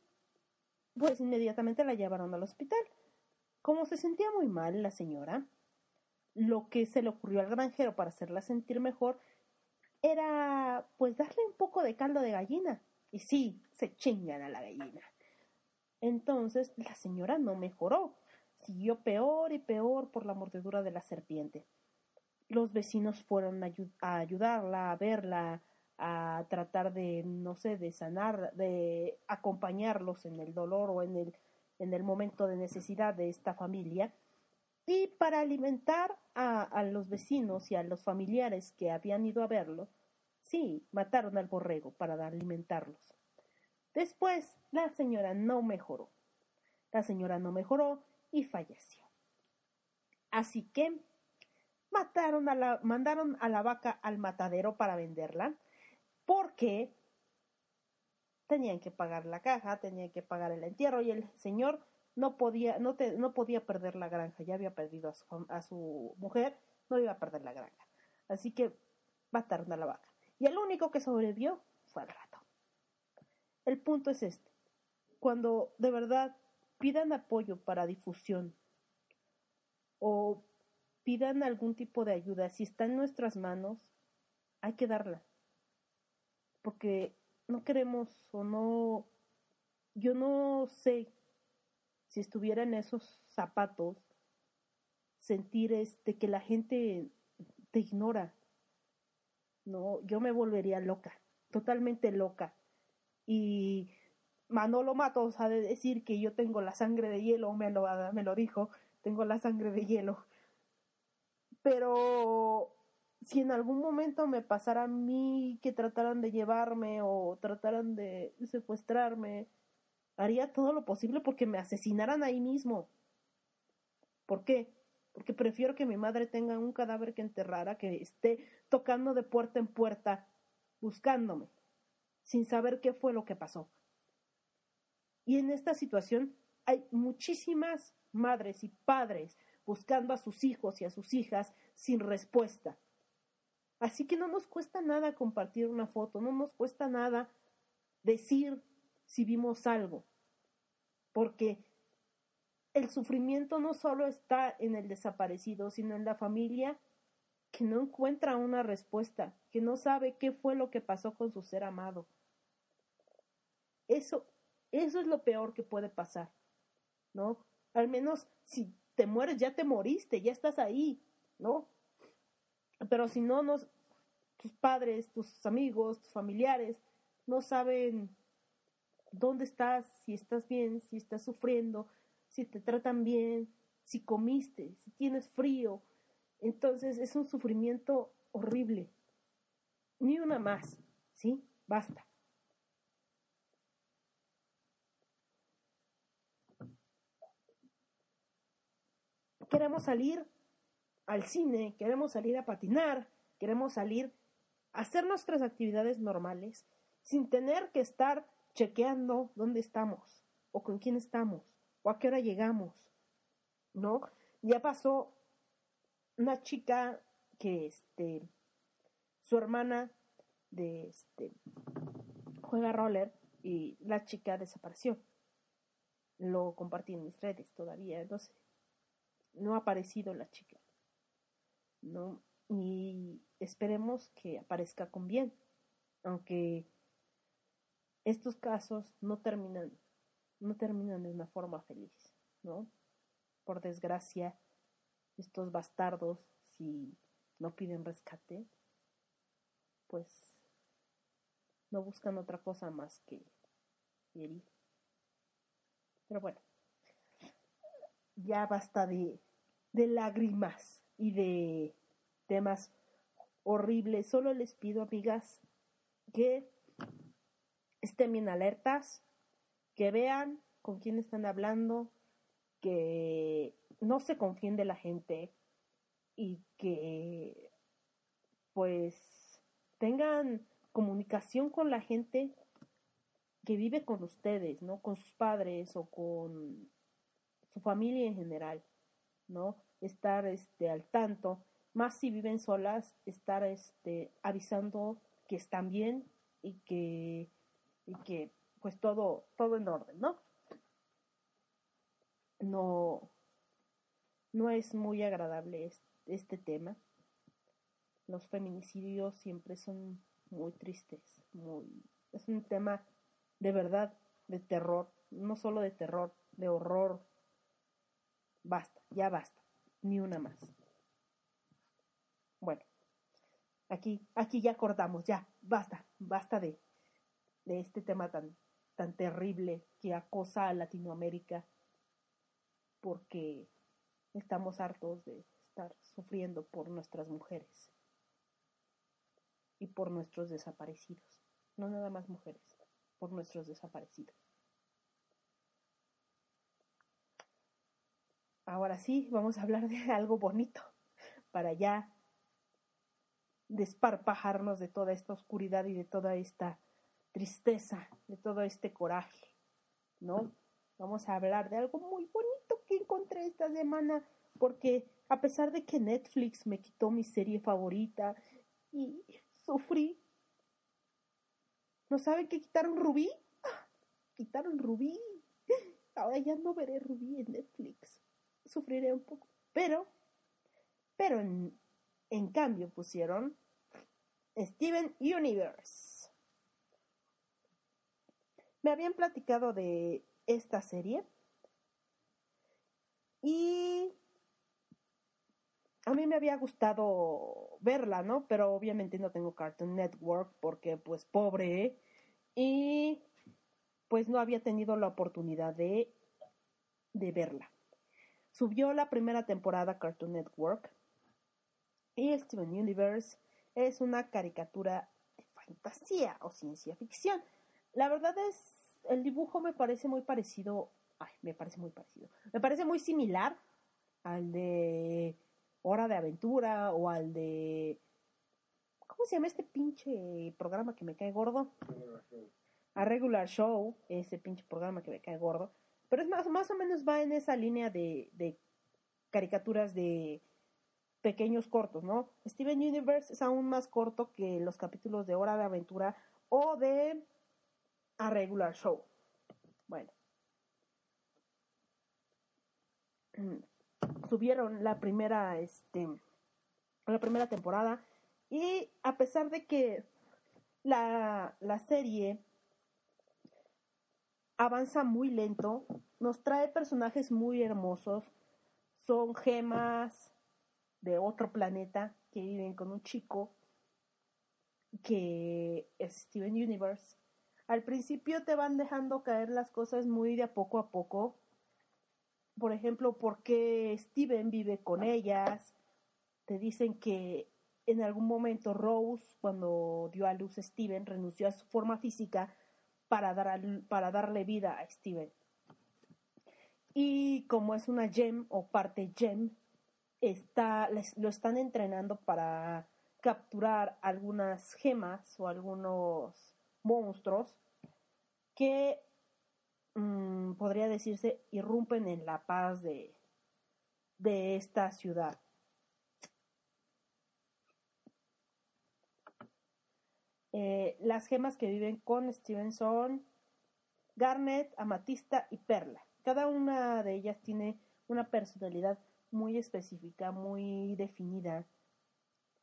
pues inmediatamente la llevaron al hospital. Como se sentía muy mal la señora, lo que se le ocurrió al granjero para hacerla sentir mejor era pues darle un poco de caldo de gallina. Y sí, se chingan a la gallina. Entonces la señora no mejoró, siguió peor y peor por la mordedura de la serpiente. Los vecinos fueron a, a ayudarla, a verla, a tratar de, no sé, de sanar, de acompañarlos en el dolor o en el, en el momento de necesidad de esta familia y para alimentar a, a, los vecinos y a los familiares que habían ido a verlo, sí, mataron al borrego para alimentarlos. Después, la señora no mejoró. La señora no mejoró y falleció. Así que mataron a la, mandaron a la vaca al matadero para venderla, porque tenían que pagar la caja, tenían que pagar el entierro y el señor no podía, no, te, no podía perder la granja, ya había perdido a su, a su mujer, no iba a perder la granja. Así que mataron a la vaca. Y el único que sobrevivió fue el rato. El punto es este. Cuando de verdad pidan apoyo para difusión o pidan algún tipo de ayuda, si está en nuestras manos, hay que darla. Porque no queremos o no, yo no sé si estuviera en esos zapatos, sentir este que la gente te ignora. No, yo me volvería loca. totalmente loca. Y Manolo Matos ha de decir que yo tengo la sangre de hielo, me lo, me lo dijo, tengo la sangre de hielo. Pero si en algún momento me pasara a mí que trataran de llevarme o trataran de secuestrarme, haría todo lo posible porque me asesinaran ahí mismo. ¿Por qué? Porque prefiero que mi madre tenga un cadáver que enterrar a que esté tocando de puerta en puerta buscándome, sin saber qué fue lo que pasó. Y en esta situación hay muchísimas madres y padres buscando a sus hijos y a sus hijas sin respuesta. Así que no nos cuesta nada compartir una foto, no nos cuesta nada decir si vimos algo, porque el sufrimiento no solo está en el desaparecido, sino en la familia que no encuentra una respuesta, que no sabe qué fue lo que pasó con su ser amado. Eso, eso es lo peor que puede pasar, ¿no? Al menos si te mueres, ya te moriste, ya estás ahí, ¿no? Pero si no, nos, tus padres, tus amigos, tus familiares no saben dónde estás, si estás bien, si estás sufriendo, si te tratan bien, si comiste, si tienes frío. Entonces es un sufrimiento horrible. Ni una más, ¿sí? Basta. Queremos salir al cine, queremos salir a patinar, queremos salir a hacer nuestras actividades normales sin tener que estar chequeando dónde estamos o con quién estamos o a qué hora llegamos, ¿no? Ya pasó una chica que este su hermana este juega roller y la chica desapareció. Lo compartí en mis redes todavía, entonces no ha aparecido la chica. ¿No? Y esperemos que aparezca con bien, aunque estos casos no terminan, no terminan de una forma feliz, ¿no? Por desgracia, estos bastardos, si no piden rescate, pues no buscan otra cosa más que herir. Pero bueno, ya basta de, de lágrimas y de temas horribles. Solo les pido, amigas, que estén bien alertas, que vean con quién están hablando, que no se confíen de la gente y que pues tengan comunicación con la gente que vive con ustedes, ¿no? Con sus padres o con su familia en general, ¿no? Estar este, al tanto, más si viven solas, estar este, avisando que están bien y que, y que pues todo, todo en orden, ¿no? No, no es muy agradable este, tema. Los feminicidios siempre son muy tristes, muy, es un tema de verdad de terror, no solo de terror, de horror. Basta, ya basta ni una más. Bueno, aquí, aquí ya acordamos, ya, basta, basta de, de este tema tan, tan terrible que acosa a Latinoamérica, porque estamos hartos de estar sufriendo por nuestras mujeres y por nuestros desaparecidos, no nada más mujeres, por nuestros desaparecidos. Ahora sí, vamos a hablar de algo bonito para ya desparpajarnos de toda esta oscuridad y de toda esta tristeza, de todo este coraje, ¿no? Vamos a hablar de algo muy bonito que encontré esta semana, porque a pesar de que Netflix me quitó mi serie favorita y sufrí, ¿no saben que quitaron Rubí? ¡Ah! Quitaron Rubí. Ahora ya no veré Rubí en Netflix sufriré un poco. Pero, pero en, en cambio pusieron Steven Universe. Me habían platicado de esta serie y a mí me había gustado verla, ¿no? Pero obviamente no tengo Cartoon Network porque pues pobre y pues no había tenido la oportunidad de, de verla. Subió la primera temporada Cartoon Network y Steven Universe es una caricatura de fantasía o ciencia ficción. La verdad es, el dibujo me parece muy parecido, ay, me parece muy parecido, me parece muy similar al de Hora de Aventura o al de, ¿cómo se llama este pinche programa que me cae gordo? A Regular Show, ese pinche programa que me cae gordo. Pero es más, más o menos va en esa línea de, de caricaturas de pequeños cortos, ¿no? Steven Universe es aún más corto que los capítulos de Hora de Aventura o de A Regular Show. Bueno. Subieron la primera, este, la primera temporada y a pesar de que la, la serie avanza muy lento, nos trae personajes muy hermosos, son gemas de otro planeta que viven con un chico que es Steven Universe. Al principio te van dejando caer las cosas muy de a poco a poco. Por ejemplo, por qué Steven vive con ellas. Te dicen que en algún momento Rose, cuando dio a luz a Steven, renunció a su forma física para, dar para darle vida a Steven. Y como es una gem o parte gem, está, lo están entrenando para capturar algunas gemas o algunos monstruos que mm, podría decirse irrumpen en la paz de, de esta ciudad. Eh, las gemas que viven con Steven son Garnet, Amatista y Perla. Cada una de ellas tiene una personalidad muy específica, muy definida.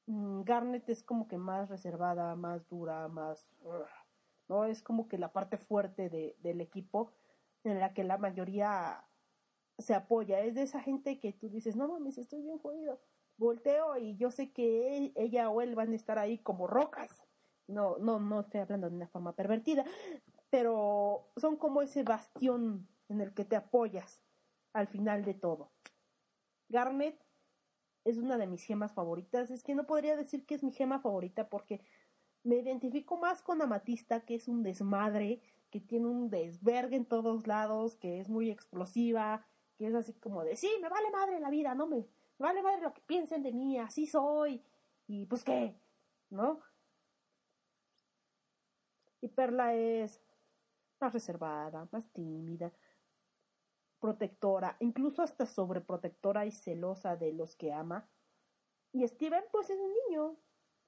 Mm, Garnet es como que más reservada, más dura, más... ¿no? Es como que la parte fuerte de- del equipo en la que la mayoría se apoya. Es de esa gente que tú dices, no mames, estoy bien jodido. Volteo y yo sé que él- ella o él van a estar ahí como rocas. No, no, no estoy hablando de una forma pervertida, pero son como ese bastión en el que te apoyas al final de todo. Garnet es una de mis gemas favoritas. Es que no podría decir que es mi gema favorita porque me identifico más con Amatista, que es un desmadre, que tiene un desvergue en todos lados, que es muy explosiva, que es así como de, sí, me vale madre la vida, no me, me vale madre lo que piensen de mí, así soy, y pues qué, ¿no? Y Perla es más reservada, más tímida, protectora, incluso hasta sobreprotectora y celosa de los que ama. Y Steven, pues es un niño,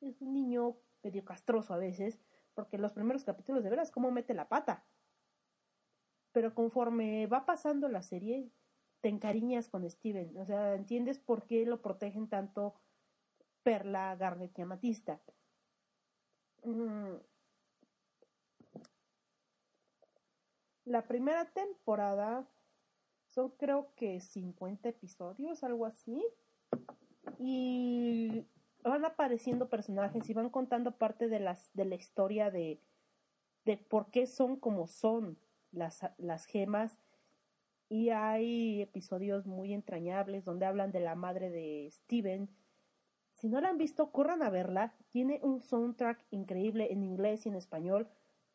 es un niño medio castroso a veces, porque en los primeros capítulos de veras cómo mete la pata. Pero conforme va pasando la serie, te encariñas con Steven, o sea, entiendes por qué lo protegen tanto Perla, Garnet y Amatista. Mm. La primera temporada son creo que 50 episodios, algo así. Y van apareciendo personajes y van contando parte de las de la historia de de por qué son como son las, las gemas y hay episodios muy entrañables donde hablan de la madre de Steven. Si no la han visto, corran a verla. Tiene un soundtrack increíble en inglés y en español.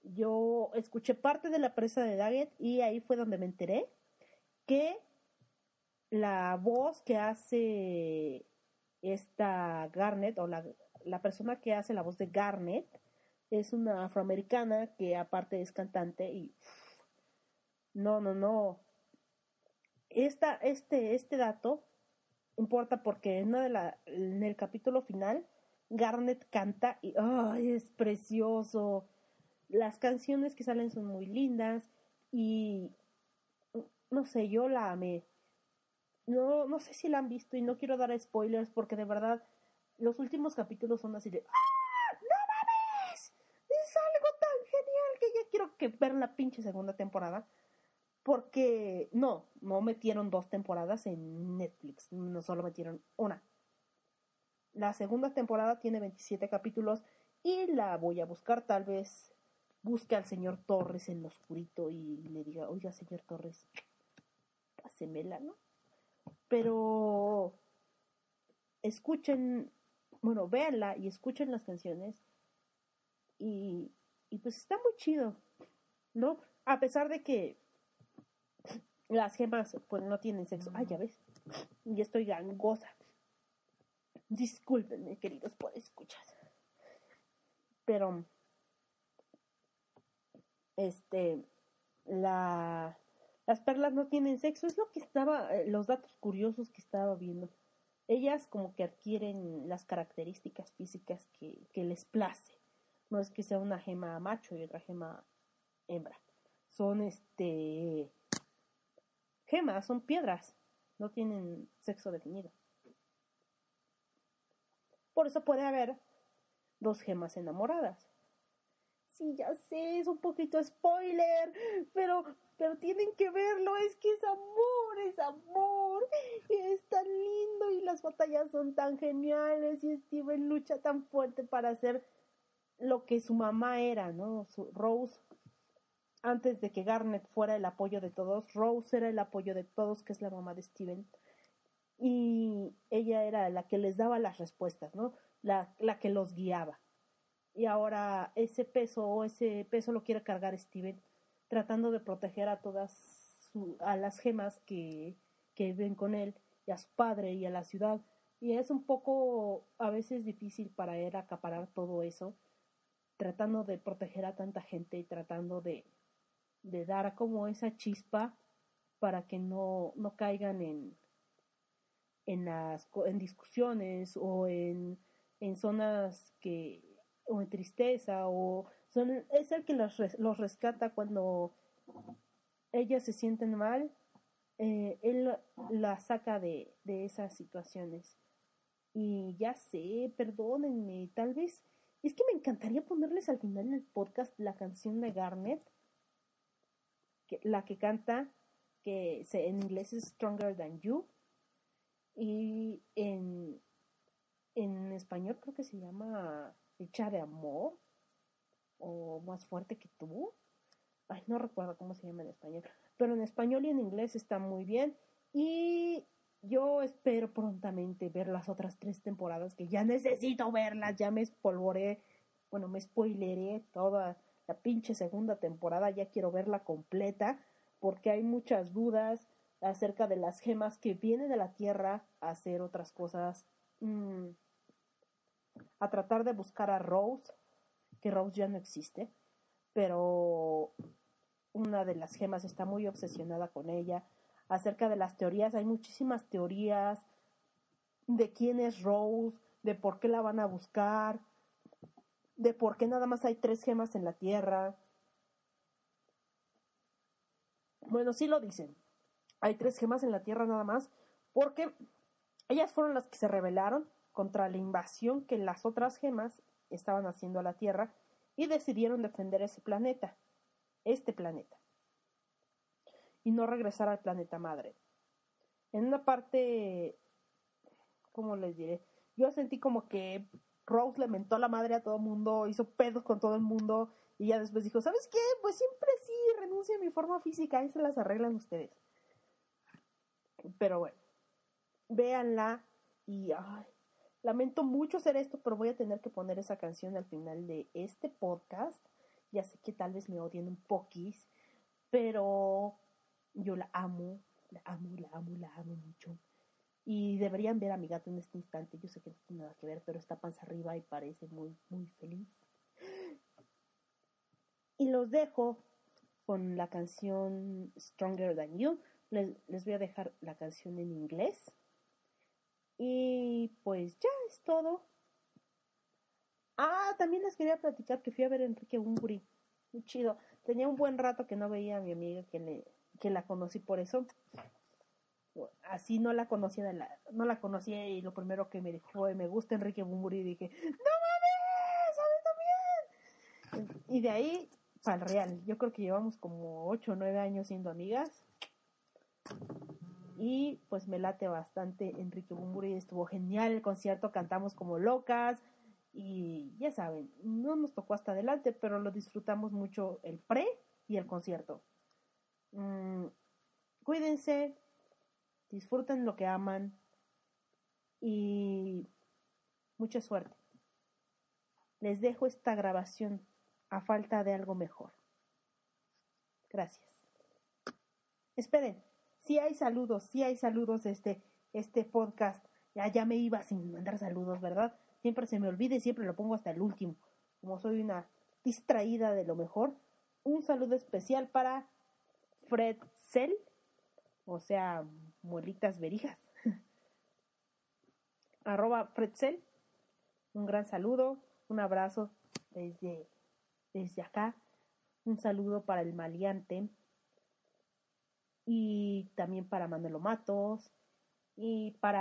Yo escuché parte de la presa de Daggett y ahí fue donde me enteré que la voz que hace esta Garnet o la, la persona que hace la voz de Garnet es una afroamericana que aparte es cantante y no, no, no. Esta, este, este dato importa porque en, de la, en el capítulo final Garnet canta y ¡ay! es precioso. Las canciones que salen son muy lindas y no sé, yo la amé. No, no sé si la han visto y no quiero dar spoilers porque de verdad los últimos capítulos son así de ¡Ah! ¡No mames! Es algo tan genial que ya quiero que ver la pinche segunda temporada. Porque no, no metieron dos temporadas en Netflix, no solo metieron una. La segunda temporada tiene 27 capítulos y la voy a buscar. Tal vez busque al señor Torres en lo oscurito y le diga, oiga, señor Torres, pásemela, ¿no? Pero escuchen, bueno, véanla y escuchen las canciones y, y pues está muy chido, ¿no? A pesar de que las gemas pues no tienen sexo. Ah, ya ves. Y estoy gangosa. Discúlpenme, queridos por escuchas. Pero este la las perlas no tienen sexo, es lo que estaba eh, los datos curiosos que estaba viendo. Ellas como que adquieren las características físicas que, que les place. No es que sea una gema macho y otra gema hembra. Son este gemas, son piedras, no tienen sexo definido. Por eso puede haber dos gemas enamoradas. Sí, ya sé, es un poquito spoiler, pero, pero tienen que verlo, es que es amor, es amor, es tan lindo y las batallas son tan geniales y Steven lucha tan fuerte para ser lo que su mamá era, ¿no? Su, Rose antes de que Garnet fuera el apoyo de todos, Rose era el apoyo de todos, que es la mamá de Steven. Y ella era la que les daba las respuestas, ¿no? La, la que los guiaba. Y ahora ese peso o ese peso lo quiere cargar Steven, tratando de proteger a todas su, a las gemas que, que viven con él, y a su padre y a la ciudad. Y es un poco a veces difícil para él acaparar todo eso, tratando de proteger a tanta gente y tratando de, de dar como esa chispa para que no, no caigan en, en las en discusiones o en, en zonas que o en tristeza o son, es el que los, los rescata cuando ellas se sienten mal eh, él la saca de, de esas situaciones. Y ya sé perdónenme tal vez es que me encantaría ponerles al final del podcast la canción de Garnet que, la que canta, que en inglés es Stronger Than You, y en, en español creo que se llama Hecha de Amor, o Más Fuerte que tú. Ay, no recuerdo cómo se llama en español, pero en español y en inglés está muy bien. Y yo espero prontamente ver las otras tres temporadas que ya necesito verlas, ya me espolvoré, bueno, me spoileré toda la pinche segunda temporada, ya quiero verla completa, porque hay muchas dudas acerca de las gemas que vienen de la Tierra a hacer otras cosas, mm, a tratar de buscar a Rose, que Rose ya no existe, pero una de las gemas está muy obsesionada con ella. Acerca de las teorías, hay muchísimas teorías de quién es Rose, de por qué la van a buscar, de por qué nada más hay tres gemas en la Tierra. Bueno, sí lo dicen. Hay tres gemas en la Tierra nada más, porque ellas fueron las que se rebelaron contra la invasión que las otras gemas estaban haciendo a la Tierra y decidieron defender ese planeta, este planeta, y no regresar al planeta madre. En una parte, ¿cómo les diré? Yo sentí como que Rose le mentó a la madre a todo el mundo, hizo pedos con todo el mundo y ya después dijo, ¿sabes qué? Pues siempre sí, renuncia a mi forma física y se las arreglan ustedes. Pero bueno, véanla y ay, lamento mucho hacer esto, pero voy a tener que poner esa canción al final de este podcast. Ya sé que tal vez me odien un poquis, pero yo la amo, la amo, la amo, la amo mucho. Y deberían ver a mi gato en este instante. Yo sé que no tiene nada que ver, pero está panza arriba y parece muy, muy feliz. Y los dejo con la canción Stronger Than You. Les, les voy a dejar la canción en inglés. Y pues ya es todo. Ah, también les quería platicar que fui a ver a Enrique Bumburi. Muy chido. Tenía un buen rato que no veía a mi amiga que, le, que la conocí por eso así no la conocía no la conocía y lo primero que me dijo me gusta Enrique Bumburi y dije no mames a mí también y de ahí para el real yo creo que llevamos como ocho o nueve años siendo amigas Y pues me late bastante Enrique Bumburi, estuvo genial el concierto, cantamos como locas y ya saben, no nos tocó hasta adelante, pero lo disfrutamos mucho el pre y el concierto. Mm, cuídense, disfruten lo que aman y mucha suerte. Les dejo esta grabación a falta de algo mejor. Gracias. Esperen, si hay saludos, si hay saludos este este podcast. Ya ya me iba sin mandar saludos, ¿verdad? Siempre se me olvida y siempre lo pongo hasta el último. Como soy una distraída de lo mejor, un saludo especial para Fred Cell, o sea, muelitas verijas. Arroba Fredcel. Un gran saludo, un abrazo desde, desde acá. Un saludo para el maleante. Y también para Manuelo Matos. Y para...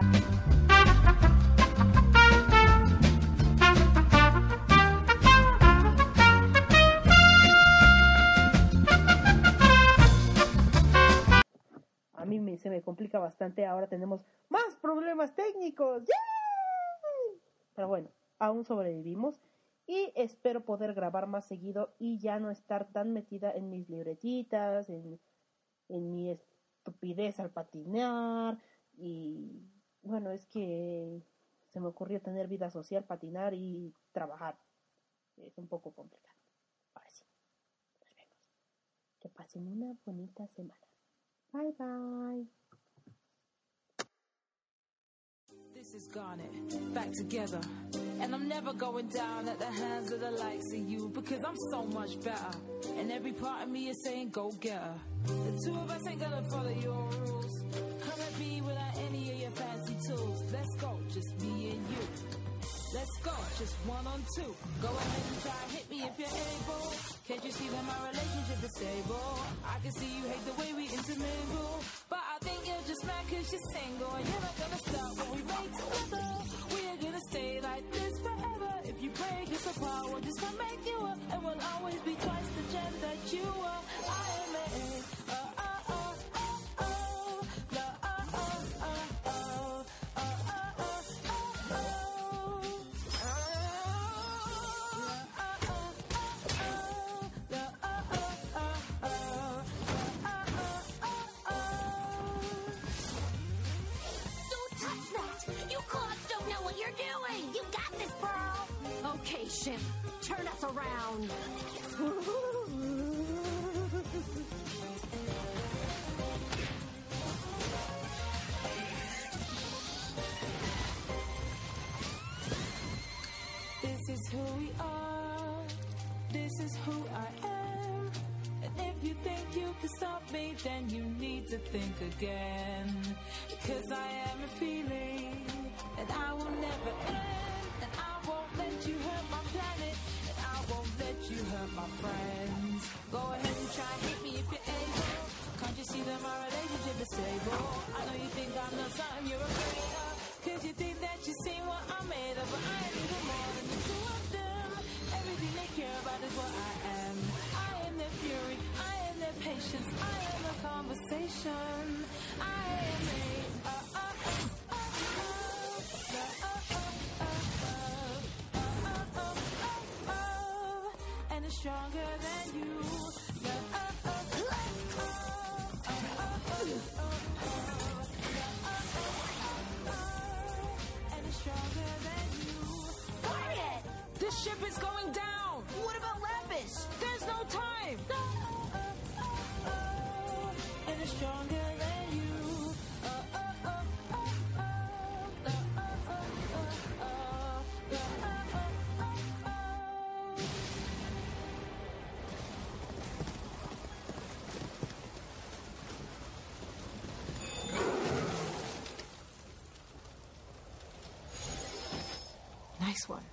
A mí me, se me complica bastante. Ahora tenemos más problemas técnicos. Pero bueno, aún sobrevivimos. Y espero poder grabar más seguido y ya no estar tan metida en mis libretitas, en mi estupidez al patinar. Y bueno, es que se me ocurrió tener vida social, patinar y trabajar. Es un poco complicado. Ahora sí, nos vemos. Que pasen una bonita semana. Bye bye. This is Garnet, back together. And I'm never going down at the hands of the likes of you because I'm so much better. And every part of me is saying, go get her. The two of us ain't gonna follow your rules. Come at me without any of your fancy tools. Let's go, just me and you. Let's go, just one on two. Go ahead and try hit me if you're able. Can't you see that my relationship is stable? I can see you hate the way we intermingle. But think you're just mad cause you're single. And you're not gonna stop when we ride together. We are gonna stay like this forever. If you break us apart, we'll just come make you up. And we'll always be twice the gem that you are. I am Turn us around. This is who we are. This is who I am. And if you think you can stop me, then you need to think again. Because I am a feeling and I will never end. Won't let you hurt my planet. And I won't let you hurt my friends. Go ahead and try hit me if you're able. Can't you see that my relationship is stable? I know you think I'm not something you're afraid of. Cause you think that you see what I'm made of. But I am even more than the two of them. Everything they care about is what I am. I am their fury. I am their patience. I am a conversation. I am a. stronger than you. The ship is going down! What about Lapis? There's no time! And it's stronger than you. next one.